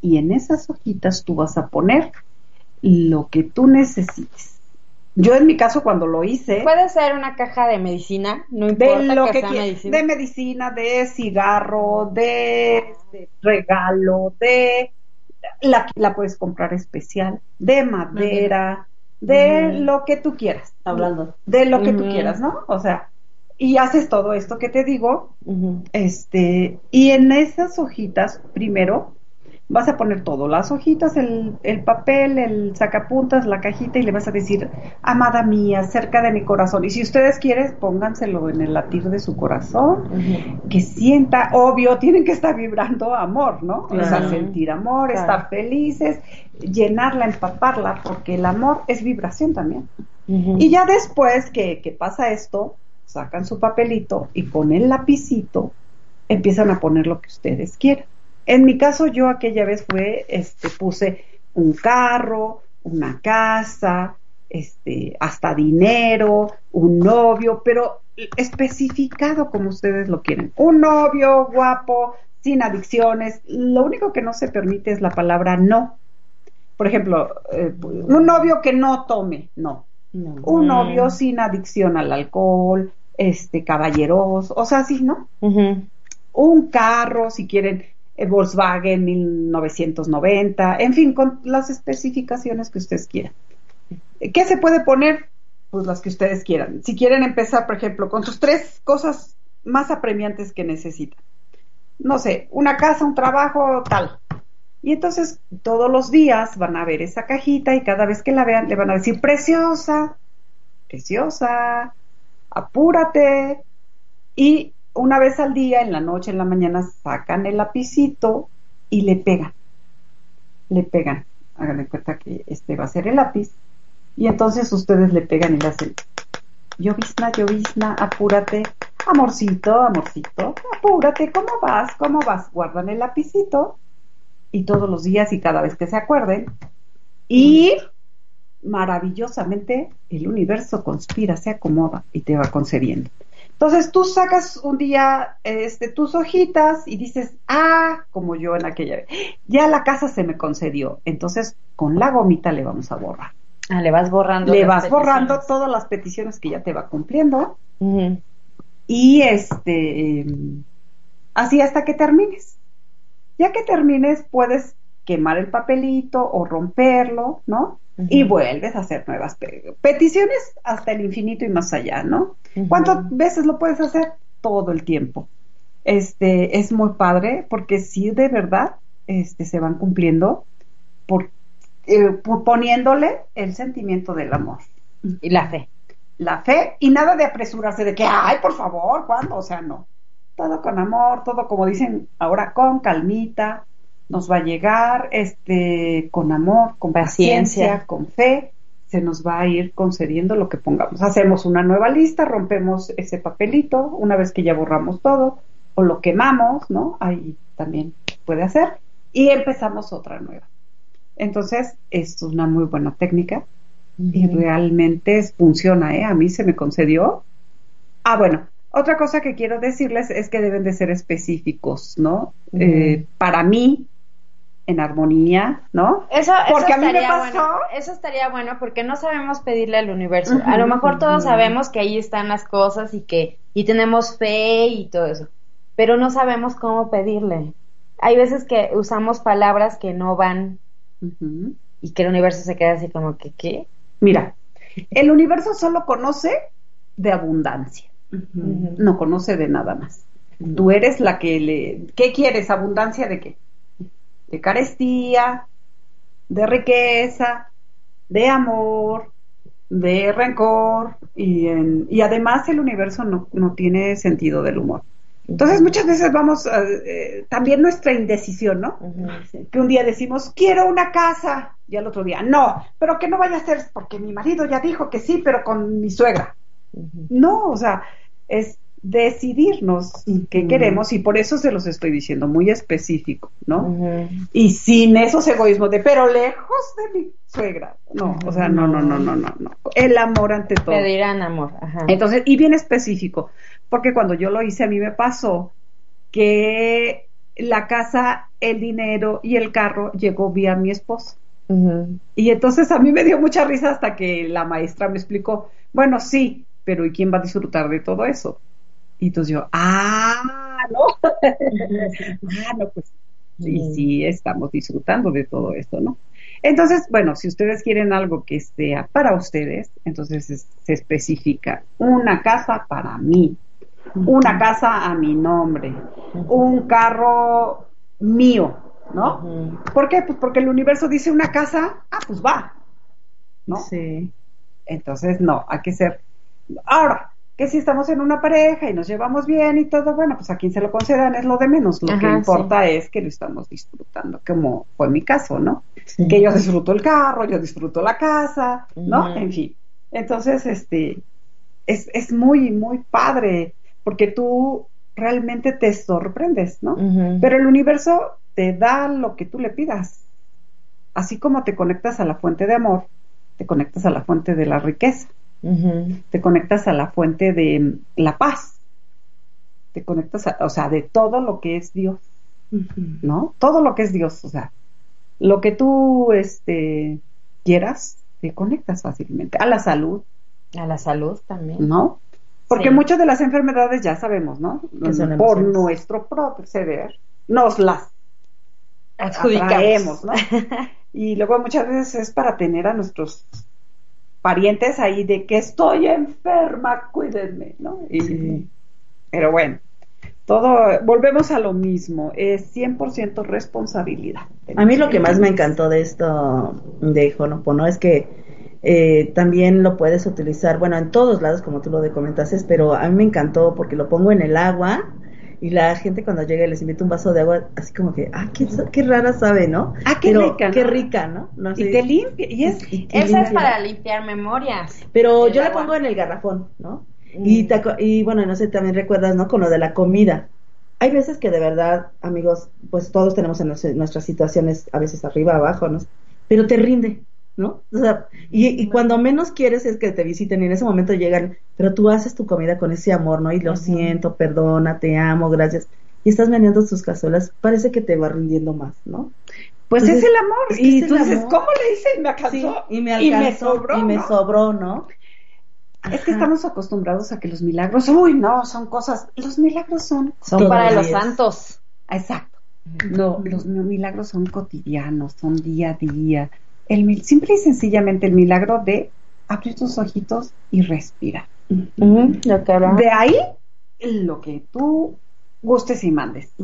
y en esas hojitas tú vas a poner lo que tú necesites. Yo en mi caso cuando lo hice... Puede ser una caja de medicina, no importa de lo que, sea medicina. De medicina, de cigarro, de, regalo, de... La, la, puedes comprar especial, de madera, de lo que tú quieras. Hablando. De lo que tú quieras, ¿no? O sea, y haces todo esto que te digo, este, y en esas hojitas, primero, vas a poner todo, las hojitas, el, el, papel, el sacapuntas, la cajita y le vas a decir, amada mía, cerca de mi corazón. Y si ustedes quieren, pónganselo en el latir de su corazón, que sienta, obvio, tienen que estar vibrando amor, ¿no? O sea, sentir amor, estar felices, llenarla, empaparla, porque el amor es vibración también. Y ya después que, que pasa esto, sacan su papelito y con el lapicito empiezan a poner lo que ustedes quieran. En mi caso, yo aquella vez fue, este, puse un carro, una casa, este, hasta dinero, un novio, pero especificado como ustedes lo quieren. Un novio guapo, sin adicciones. Lo único que no se permite es la palabra no. Por ejemplo, eh, un novio que no tome, no. Un novio sin adicción al alcohol, este, caballeros, o sea, sí, ¿no? Un carro, si quieren, Volkswagen 1990, en fin, con las especificaciones que ustedes quieran. ¿Qué se puede poner? Pues las que ustedes quieran. Si quieren empezar, por ejemplo, con sus tres cosas más apremiantes que necesitan. No sé, una casa, un trabajo, tal. Y entonces todos los días van a ver esa cajita y cada vez que la vean le van a decir, preciosa, preciosa, apúrate. Y una vez al día, en la noche, en la mañana, sacan el lapicito y le pegan. Le pegan. Hagan cuenta que este va a ser el lápiz. Y entonces ustedes le pegan y le hacen. llovizna, llovizna, apúrate, amorcito, amorcito, apúrate, ¿cómo vas? ¿Cómo vas? Guardan el lapicito y todos los días y cada vez que se acuerden. Y maravillosamente el universo conspira, se acomoda y te va concediendo. Entonces tú sacas un día este, tus hojitas y dices, ah, como yo en aquella vez, ya la casa se me concedió. Entonces con la gomita le vamos a borrar. Ah, le vas borrando. Le todas las peticiones que ya te va cumpliendo y este em, así hasta que termines. Ya que termines puedes quemar el papelito o romperlo, ¿no? Y vuelves a hacer nuevas pe- peticiones hasta el infinito y más allá, ¿no? ¿Cuántas veces lo puedes hacer? Todo el tiempo. Este es muy padre porque sí de verdad este se van cumpliendo por, eh, por poniéndole el sentimiento del amor Y la fe. la fe y nada de apresurarse de que, ay, por favor, ¿cuándo? O sea, no. Todo con amor, todo como dicen ahora, con calmita, nos va a llegar, este, con amor, con paciencia, Paciencia. con fe, se nos va a ir concediendo lo que pongamos. Hacemos una nueva lista, rompemos ese papelito una vez que ya borramos todo, o lo quemamos, ¿no? Ahí también puede hacer, y empezamos otra nueva. Entonces, es una muy buena técnica y realmente es- funciona, ¿eh? A mí se me concedió. Ah, bueno, otra cosa que quiero decirles es que deben de ser específicos, ¿no? Eh, para mí, en armonía, ¿no? Eso, Porque eso a mí me estaría pasó- bueno. Eso estaría bueno porque no sabemos pedirle al universo. A lo mejor todos sabemos que ahí están las cosas y que y tenemos fe y todo eso, pero no sabemos cómo pedirle. Hay veces que usamos palabras que no van y que el universo se queda así como que ¿qué? Mira, el universo solo conoce de abundancia, no conoce de nada más. Tú eres la que le... ¿Qué quieres? ¿Abundancia de qué? De carestía, de riqueza, de amor, de rencor y, en- y además el universo no, no tiene sentido del humor. Entonces muchas veces vamos, a, eh, también nuestra indecisión, ¿no? Que un día decimos, quiero una casa, y al otro día, no, pero que no vaya a ser porque mi marido ya dijo que sí, pero con mi suegra. No, o sea, es decidirnos qué queremos y por eso se los estoy diciendo, muy específico, ¿no? Y sin esos egoísmos de, pero lejos de mi suegra. No, o sea, no, no, no, no, no, no. El amor ante todo. Pedirán amor. Ajá. Entonces, y bien específico, porque cuando yo lo hice a mí me pasó que la casa, el dinero y el carro llegó vía mi esposo. Y entonces a mí me dio mucha risa hasta que la maestra me explicó, bueno, sí, pero ¿y quién va a disfrutar de todo eso? Y entonces yo, ah, no, ah, no, pues sí, sí, estamos disfrutando de todo esto, ¿no? Entonces, bueno, si ustedes quieren algo que sea para ustedes, entonces es- se especifica una casa para mí, una casa a mi nombre, un carro mío, ¿no? ¿Por qué? Pues porque el universo dice una casa, ah, pues va, ¿no? Sí. Entonces, no, hay que ser. Ahora, que si estamos en una pareja y nos llevamos bien y todo, bueno, pues a quien se lo concedan es lo de menos. Lo que importa es que lo estamos disfrutando, como fue mi caso, ¿no? Sí. Que yo disfruto el carro, yo disfruto la casa, ¿no? En fin. Entonces, este, es, es muy, muy padre, porque tú realmente te sorprendes, ¿no? Pero el universo te da lo que tú le pidas. Así como te conectas a la fuente de amor, te conectas a la fuente de la riqueza, Te conectas a la fuente de la paz, te conectas, a, o sea, de todo lo que es Dios, ¿no? Todo lo que es Dios, o sea, lo que tú este, quieras, te conectas fácilmente. A la salud, A la salud también. ¿no? Porque Sí. muchas de las enfermedades ya sabemos, ¿no? Por nuestro proceder, nos las Adjudicamos. atraemos, ¿no? Y luego muchas veces es para tener a nuestros parientes ahí de que estoy enferma, cuídenme, ¿no? Y- Sí. Pero bueno, todo, volvemos a lo mismo, es 100% responsabilidad. A mí lo que más me encantó de esto de Honopono es que eh, también lo puedes utilizar, bueno, en todos lados, como tú lo comentaste, pero a mí me encantó porque lo pongo en el agua y la gente cuando llega y les invita un vaso de agua, así como que, ah, qué, qué rara sabe, ¿no? Ah, qué Pero rica, ¿no? Qué rica, ¿no? No Y te limpia, y es, Y Esa es para limpiar memorias. Pero yo agua. pongo en el garrafón, ¿no? Mm. Y, te y bueno, no sé, también recuerdas, ¿no? Con lo de la comida. Hay veces que de verdad, amigos, pues todos tenemos en nues- nuestras situaciones, a veces arriba, abajo, ¿no? Pero te rinde, ¿no? O sea, y, y cuando menos quieres es que te visiten y en ese momento llegan, pero tú haces tu comida con ese amor, ¿no? Y lo siento, perdona, te amo, gracias. Y estás meneando tus cazuelas, parece que te va rindiendo más, ¿no? pues Entonces, es el amor. es que y es tú dices, amor. ¿cómo le hice? Y me alcanzó. Sí, y me alcanzó, sobró. y me ¿no? sobró, ¿no? Es que estamos acostumbrados a que los milagros, uy, no, son cosas, los milagros son, Son para los santos. exacto. No, los milagros son cotidianos, son día a día. El, mil- simple y sencillamente el milagro de abrir tus ojitos y respirar. De ahí lo que tú gustes y mandes.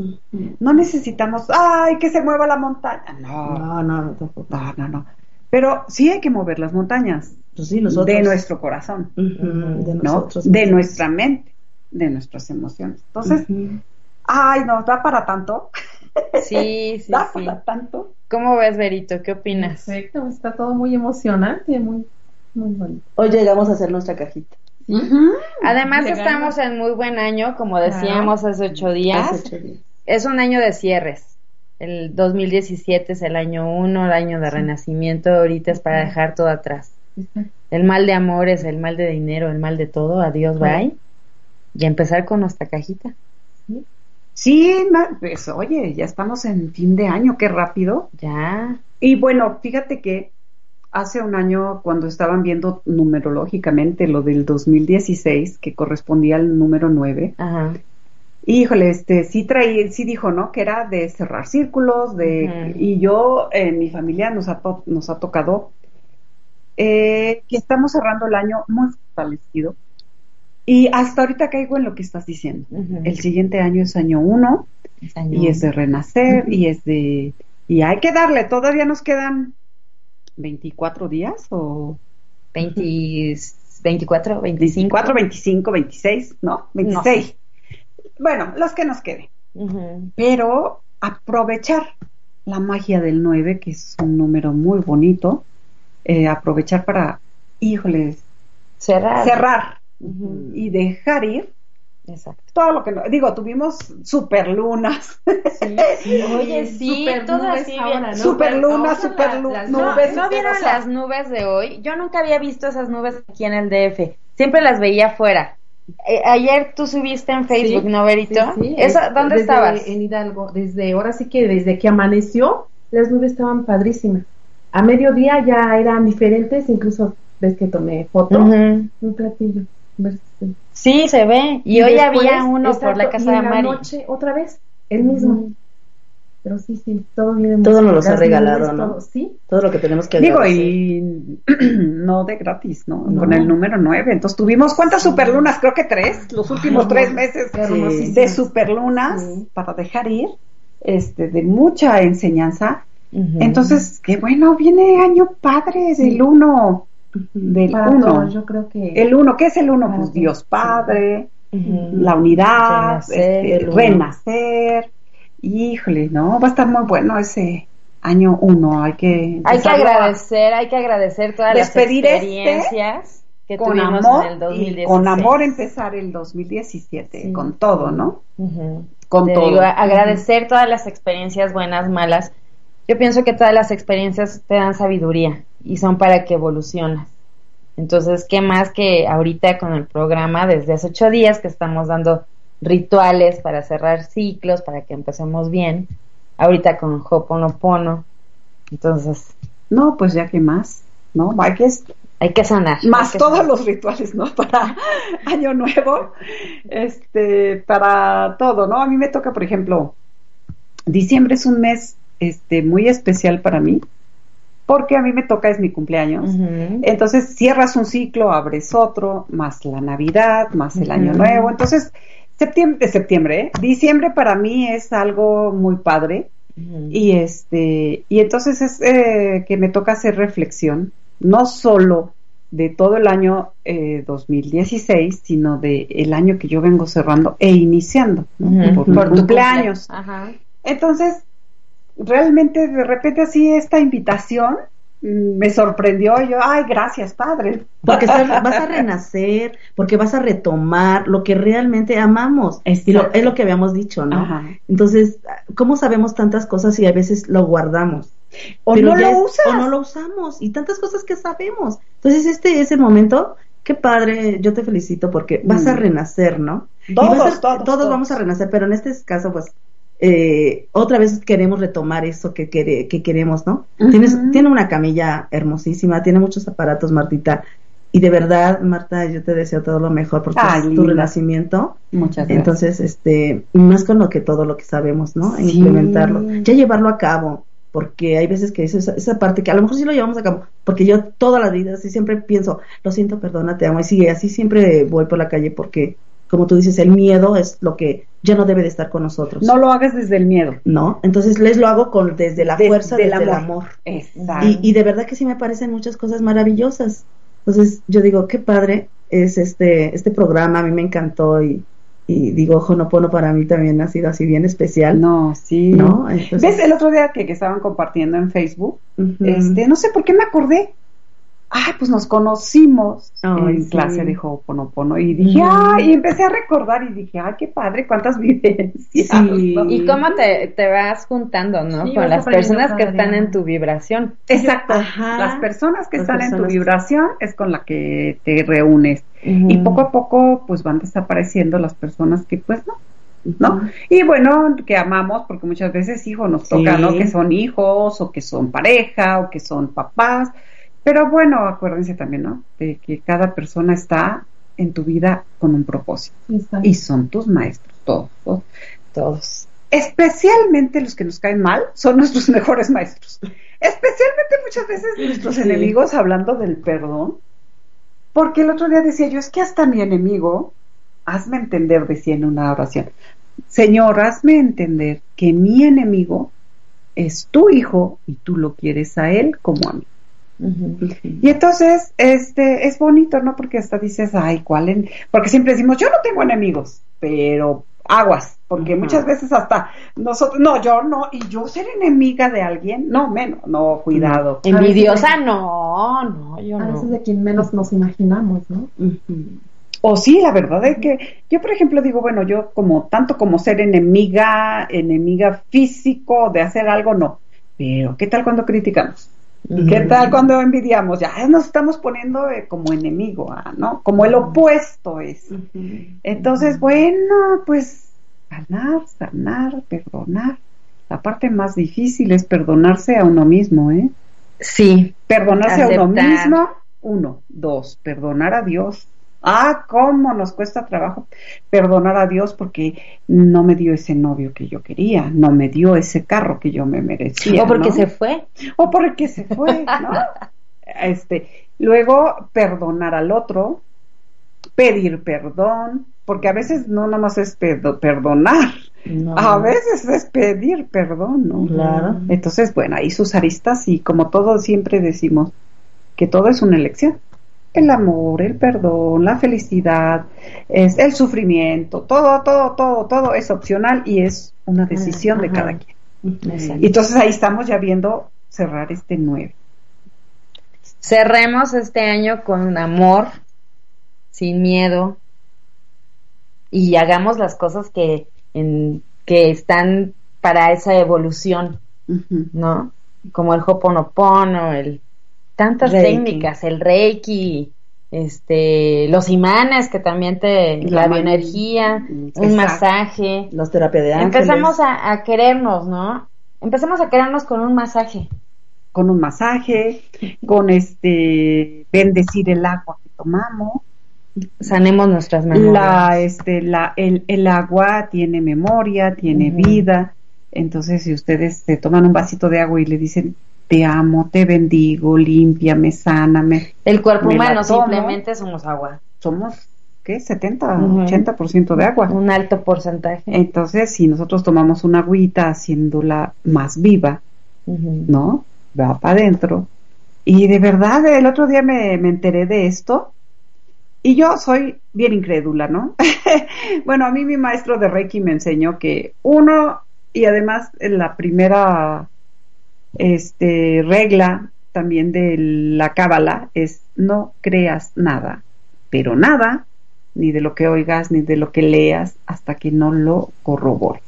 No necesitamos, ay, que se mueva la montaña. No, No, no, no, tampoco. no, no, no. Pero sí hay que mover las montañas Pues sí, nosotros. de nuestro corazón, de ¿no? nosotros. De nuestra mente, de nuestras emociones. Entonces, ay, no, da para tanto, Sí, sí, da sí. para tanto. ¿Cómo ves, Berito? ¿Qué opinas? Perfecto, está todo muy emocionante, muy, muy bonito. Hoy llegamos a hacer nuestra cajita. Además Llegando. estamos en muy buen año, como decíamos hace ocho días. Hace ocho días. Es un año de cierres. El 2017 es el año uno, el año de renacimiento. Ahorita es para dejar todo atrás. El mal de amores, el mal de dinero, el mal de todo. Adiós, bye. Y empezar con nuestra cajita. Sí, ma- pues oye, ya estamos en fin de año, qué rápido. Ya. Y bueno, fíjate que hace un año cuando estaban viendo numerológicamente lo del 2016, que correspondía al número 9, Ajá. híjole, este sí traí, sí dijo, ¿no? Que era de cerrar círculos, de y yo en mi familia nos ha nos ha tocado eh, que estamos cerrando el año muy fortalecido. Y hasta ahorita caigo en lo que estás diciendo. El siguiente año es año 1 Es año y es de uno. renacer y es de y hay que darle todavía nos quedan 24 días o 20 24, 25. 24 25 26 no 26 bueno los que nos queden pero aprovechar la magia del 9 que es un número muy bonito eh, aprovechar para híjoles Cerrar. cerrar Ujú. y dejar ir Exacto. todo lo que no, digo tuvimos superlunas Oye, sí, Super todo nubes así ahora. ¿no? Superluna, Ahora superlu- la- las No, nubes, ¿no vieron o sea, las nubes de hoy? Yo nunca había visto esas nubes aquí en el DF. Siempre las veía afuera. Eh, ayer tú subiste en Facebook, Sí, ¿no, Verito? Sí, sí, Esa- este, ¿Dónde desde- estabas? En Hidalgo. Desde, ahora sí que desde que amaneció, las nubes estaban padrísimas. A mediodía ya eran diferentes, incluso ves que tomé foto, un platillo. Sí, se ve. Y, hoy después, había uno por la y casa de la Mari. noche otra vez, el mismo. Pero sí, sí, todo viene Todo nos los ha regalado, ¿no? todo, sí, Todo lo que tenemos que Digo, agradecer. y no de gratis, ¿no? No. Con el número 9. Entonces tuvimos, ¿cuántas superlunas? Creo que tres, los últimos Ay, tres meses de superlunas Sí. para dejar ir, este, de mucha enseñanza. Entonces, qué bueno, viene año padre Sí. del uno, del para uno. todos, yo creo que El uno, ¿qué es el uno? Pues Dios. Padre, la unidad, Renacer, este, renacer. Híjole, no, va a estar muy bueno ese año uno. Hay que Hay que a- agradecer, hay que agradecer todas Despedir las este experiencias que con tuvimos amor en el y 2016. con amor empezar el 2017 Sí. con todo, ¿no? Ujú. Con Te todo. digo, agradecer todas las experiencias buenas, malas. Yo pienso que todas las experiencias te dan sabiduría y son para que evolucionas. Entonces, ¿qué más que ahorita con el programa desde hace ocho días que estamos dando rituales para cerrar ciclos, para que empecemos bien? Ahorita con Hoponopono. Entonces, No, pues ya que más, ¿no? Hay que hay que sanar. más que todos sanar. los rituales, ¿no? Para año nuevo, este, para todo, ¿no? A mí me toca, por ejemplo, diciembre es un mes, este, muy especial para mí, porque a mí me toca es mi cumpleaños. Entonces cierras un ciclo, abres otro, más la Navidad, más el Año. Nuevo. Entonces, septiembre, de septiembre, ¿eh? diciembre para mí es algo muy padre. Y este, y entonces es eh, que me toca hacer reflexión, no solo de todo el año eh, 2016, sino de el año que yo vengo cerrando e iniciando, por, mi Por tu cumpleaños. Ajá. Entonces, realmente de repente así esta invitación mm, me sorprendió y yo, ay, gracias, padre. Porque vas a renacer, porque vas a retomar lo que realmente amamos. Y lo- es lo que habíamos dicho, ¿no? Ajá. Entonces, ¿cómo sabemos tantas cosas y a veces lo guardamos? O Pero no lo es- usas. O no lo usamos. Y tantas cosas que sabemos. Entonces, este es el momento. Qué padre, yo te felicito porque vas a Mm. renacer, ¿no? Todos, todos, todos. vamos a renacer, pero en este caso, pues, eh, otra vez queremos retomar eso que, quere- que queremos, ¿no? Tienes, tiene una camilla hermosísima, tiene muchos aparatos, Martita. Y de verdad, Marta, yo te deseo todo lo mejor es tu linda. renacimiento. Muchas gracias. Entonces, este, más con lo que todo lo que sabemos, ¿no? Sí. Implementarlo. Ya llevarlo a cabo, porque hay veces que es esa, esa parte que a lo mejor sí lo llevamos a cabo, porque yo toda la vida sí siempre pienso, lo siento, perdona, te amo, y sí, así siempre voy por la calle porque, como tú dices, el miedo es lo que ya no debe de estar con nosotros. No lo hagas desde el miedo. ¿No? Entonces les lo hago con desde la fuerza, el desde el amor. Exacto. Y, y de verdad que sí me parecen muchas cosas maravillosas. Entonces yo digo, qué padre es este, este programa, a mí me encantó y, y digo, Honopono para mí también ha sido así bien especial. No, sí. ¿No? Entonces- ¿Ves el otro día que, que estaban compartiendo en Facebook? Este, no sé por qué me acordé. Ay, pues nos conocimos Ay, en sí. clase de Ho'oponopono y dije, Ujú. ay, y empecé a recordar y dije, ay, qué padre, cuántas vivencias. Sí. ¿no? Y cómo te, te vas juntando, ¿no? Sí, Con las personas que están en tu vibración. Exacto. Ajá. Las personas que Las están en tu vibración es con la que te reúnes. Y poco a poco, pues van desapareciendo las personas que, pues, no. ¿no? Y bueno, que amamos, porque muchas veces, hijo, nos toca, Sí. ¿no? Que son hijos, o que son pareja, o que son papás. Pero bueno, acuérdense también, ¿no? De que cada persona está en tu vida con un propósito. Exacto. Y son tus maestros, todos. todos. Todos. Especialmente los que nos caen mal son nuestros mejores maestros. Especialmente muchas veces nuestros Sí. enemigos hablando del perdón. Porque el otro día decía yo, es que hasta mi enemigo, hazme entender, decía en una oración, Señor, hazme entender que mi enemigo es tu hijo y tú lo quieres a él como a mí. Y entonces, este, es bonito, ¿no? Porque hasta dices, ay, ¿cuál? en-?" Porque siempre decimos, yo no tengo enemigos, pero aguas, porque Ajá. muchas veces hasta nosotros, no, yo no, y yo ser enemiga de alguien, no, menos, no, cuidado. Envidiosa, no, no, yo A veces no. de quien menos nos imaginamos, ¿no? O sí, la verdad es que yo, por ejemplo, digo, bueno, yo como tanto como ser enemiga, enemiga físico de hacer algo, no. Pero, ¿qué tal cuando criticamos? ¿Qué tal cuando envidiamos? Ya nos estamos poniendo eh, como enemigo, ah, ¿no? Como el opuesto es. Entonces, bueno, pues sanar, sanar, perdonar. La parte más difícil es perdonarse a uno mismo, ¿eh? Sí, Perdonarse a uno mismo, uno. Dos, perdonar a Dios. Ah, cómo nos cuesta trabajo perdonar a Dios porque no me dio ese novio que yo quería, no me dio ese carro que yo me merecía. o porque ¿no? se fue. o porque se fue, ¿no? Este, luego perdonar al otro, pedir perdón, porque a veces no nada más es perdo- perdonar, No. a veces es pedir perdón, ¿no? Claro. Entonces, bueno, ahí sus aristas y como todos siempre decimos que todo es una elección. El amor, el perdón, la felicidad, es el sufrimiento, todo, todo, todo, todo es opcional y es una decisión de Ajá. cada quien. Exacto. Y entonces ahí estamos ya viendo cerrar este nueve. Cerremos este año con amor, sin miedo, y hagamos las cosas que, en, que están para esa evolución, ¿no? Como el Hoponopono, el tantas Reiki. técnicas, el Reiki, este, los imanes que también te, La bioenergía, Exacto. un masaje. Los terapia de ángeles. Empezamos a, a querernos, ¿no? Empezamos a querernos con un masaje. Con un masaje, con este bendecir el agua que tomamos. Sanemos nuestras memorias. La, este, la, el, el agua tiene memoria, tiene vida. Entonces, si ustedes se toman un vasito de agua y le dicen, te amo, te bendigo, límpiame, sáname, El cuerpo Me humano simplemente somos agua. somos, ¿qué? 70, Ujú. 80% de agua. Un alto porcentaje. Entonces, si nosotros tomamos una agüita haciéndola más viva. ¿no? Va para adentro Y de verdad, el otro día me, me enteré de esto y yo soy bien incrédula, ¿no? bueno, a mí mi maestro de Reiki me enseñó que uno, y además la primera este, regla también de la cábala es no creas nada, pero nada, ni de lo que oigas, ni de lo que leas, hasta que no lo corrobores.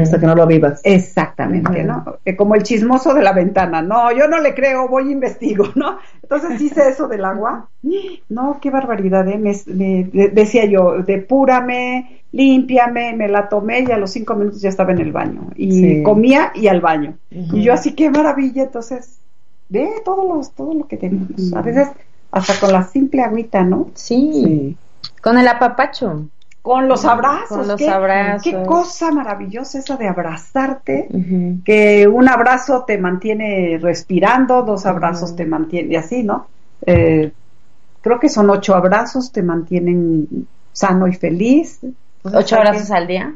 Hasta que no lo vivas. Exactamente, ¿no? Eh, como el chismoso de la ventana. No, yo no le creo, voy e investigo, ¿no? Entonces hice eso del agua. No, qué barbaridad, ¿eh? Me, decía yo, depúrame, límpiame, me la tomé y a los cinco minutos ya estaba en el baño. Y comía y al baño. Y yo así, qué maravilla. Entonces, ve todo, los, todo lo que tenemos. A veces hasta con la simple agüita, ¿no? sí. Con el apapacho. Con los abrazos. Con los ¿qué, abrazos. Qué cosa maravillosa esa de abrazarte, que un abrazo te mantiene respirando, dos abrazos te mantiene así, ¿no? Eh, creo que son ocho abrazos, te mantienen sano y feliz. ¿Ocho abrazos al día?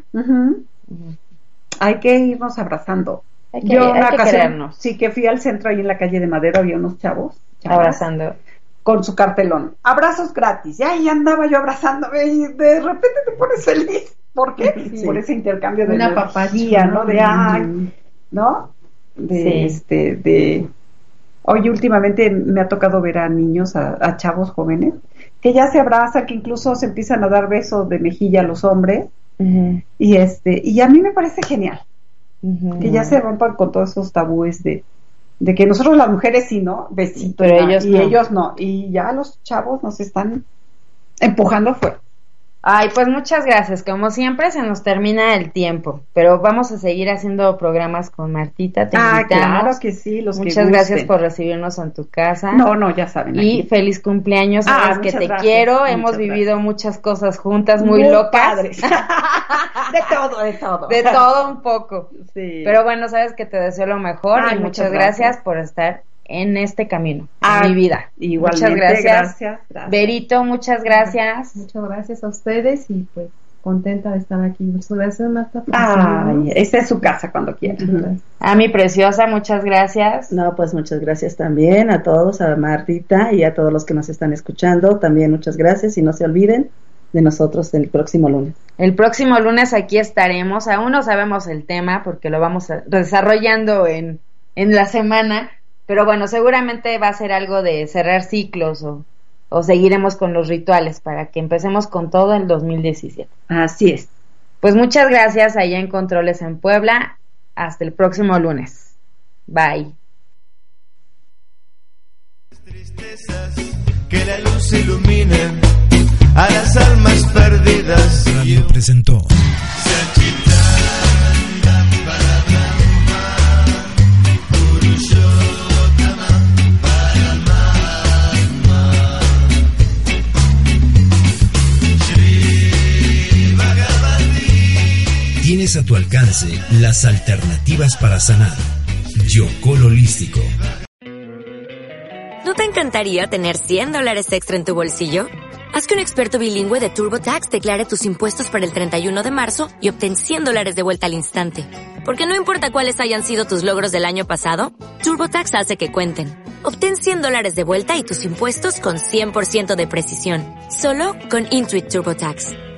Hay que irnos abrazando. Hay que, Yo una ocasión, sí que fui al centro ahí en la calle de Madero, había unos chavos. Abrazando con su cartelón. Abrazos gratis. Y ahí andaba yo abrazándome y de repente te pones feliz. ¿Por qué? Por ese intercambio de una papaya, ¿no? De ay, ¿no? De este, de Hoy últimamente me ha tocado ver a niños, a, chavos jóvenes, que ya se abrazan, que incluso se empiezan a dar besos de mejilla a los hombres. Y este, y a mí me parece genial. Que ya se rompan con todos esos tabúes de de que nosotros las mujeres sí, ¿no? Besito. Pero ellos y ellos no. Y ya los chavos nos están empujando fuera. Ay, pues muchas gracias. Como siempre se nos termina el tiempo, pero vamos a seguir haciendo programas con Martita. Te ah, claro que sí. Los muchas gracias por recibirnos en tu casa. No, no, ya saben. Y feliz cumpleaños. Ah, Sabes que te quiero. Hemos vivido muchas cosas juntas, muy, locas. de todo, de todo. De todo un poco. Sí. Pero bueno, sabes que te deseo lo mejor y muchas, gracias por estar en este camino, a mi vida. Igualmente, muchas gracias. gracias. Berito, muchas gracias. Muchas gracias a ustedes y pues contenta de estar aquí. Muchas gracias, Marta. Ay, esta es su casa cuando quieran. A mi preciosa, muchas gracias. No, pues muchas gracias también a todos, a Martita y a todos los que nos están escuchando. También muchas gracias y no se olviden de nosotros el próximo lunes. El próximo lunes aquí estaremos. Aún no sabemos el tema porque lo vamos desarrollando en, en la semana, pero bueno, seguramente va a ser algo de cerrar ciclos o, o seguiremos con los rituales para que empecemos con todo el 2017. Así es. Pues muchas gracias allá en Controles en Puebla. Hasta el próximo lunes. Bye. que la luz ilumine a las almas perdidas. Radio presentó. Tienes a tu alcance las alternativas para sanar. Yocol Holístico. ¿No te encantaría tener 100 dólares extra en tu bolsillo? Haz que un experto bilingüe de TurboTax declare tus impuestos para el 31 de marzo y obtén 100 dólares de vuelta al instante. Porque no importa cuáles hayan sido tus logros del año pasado, TurboTax hace que cuenten. Obtén 100 dólares de vuelta y tus impuestos con 100% de precisión. Solo con Intuit TurboTax.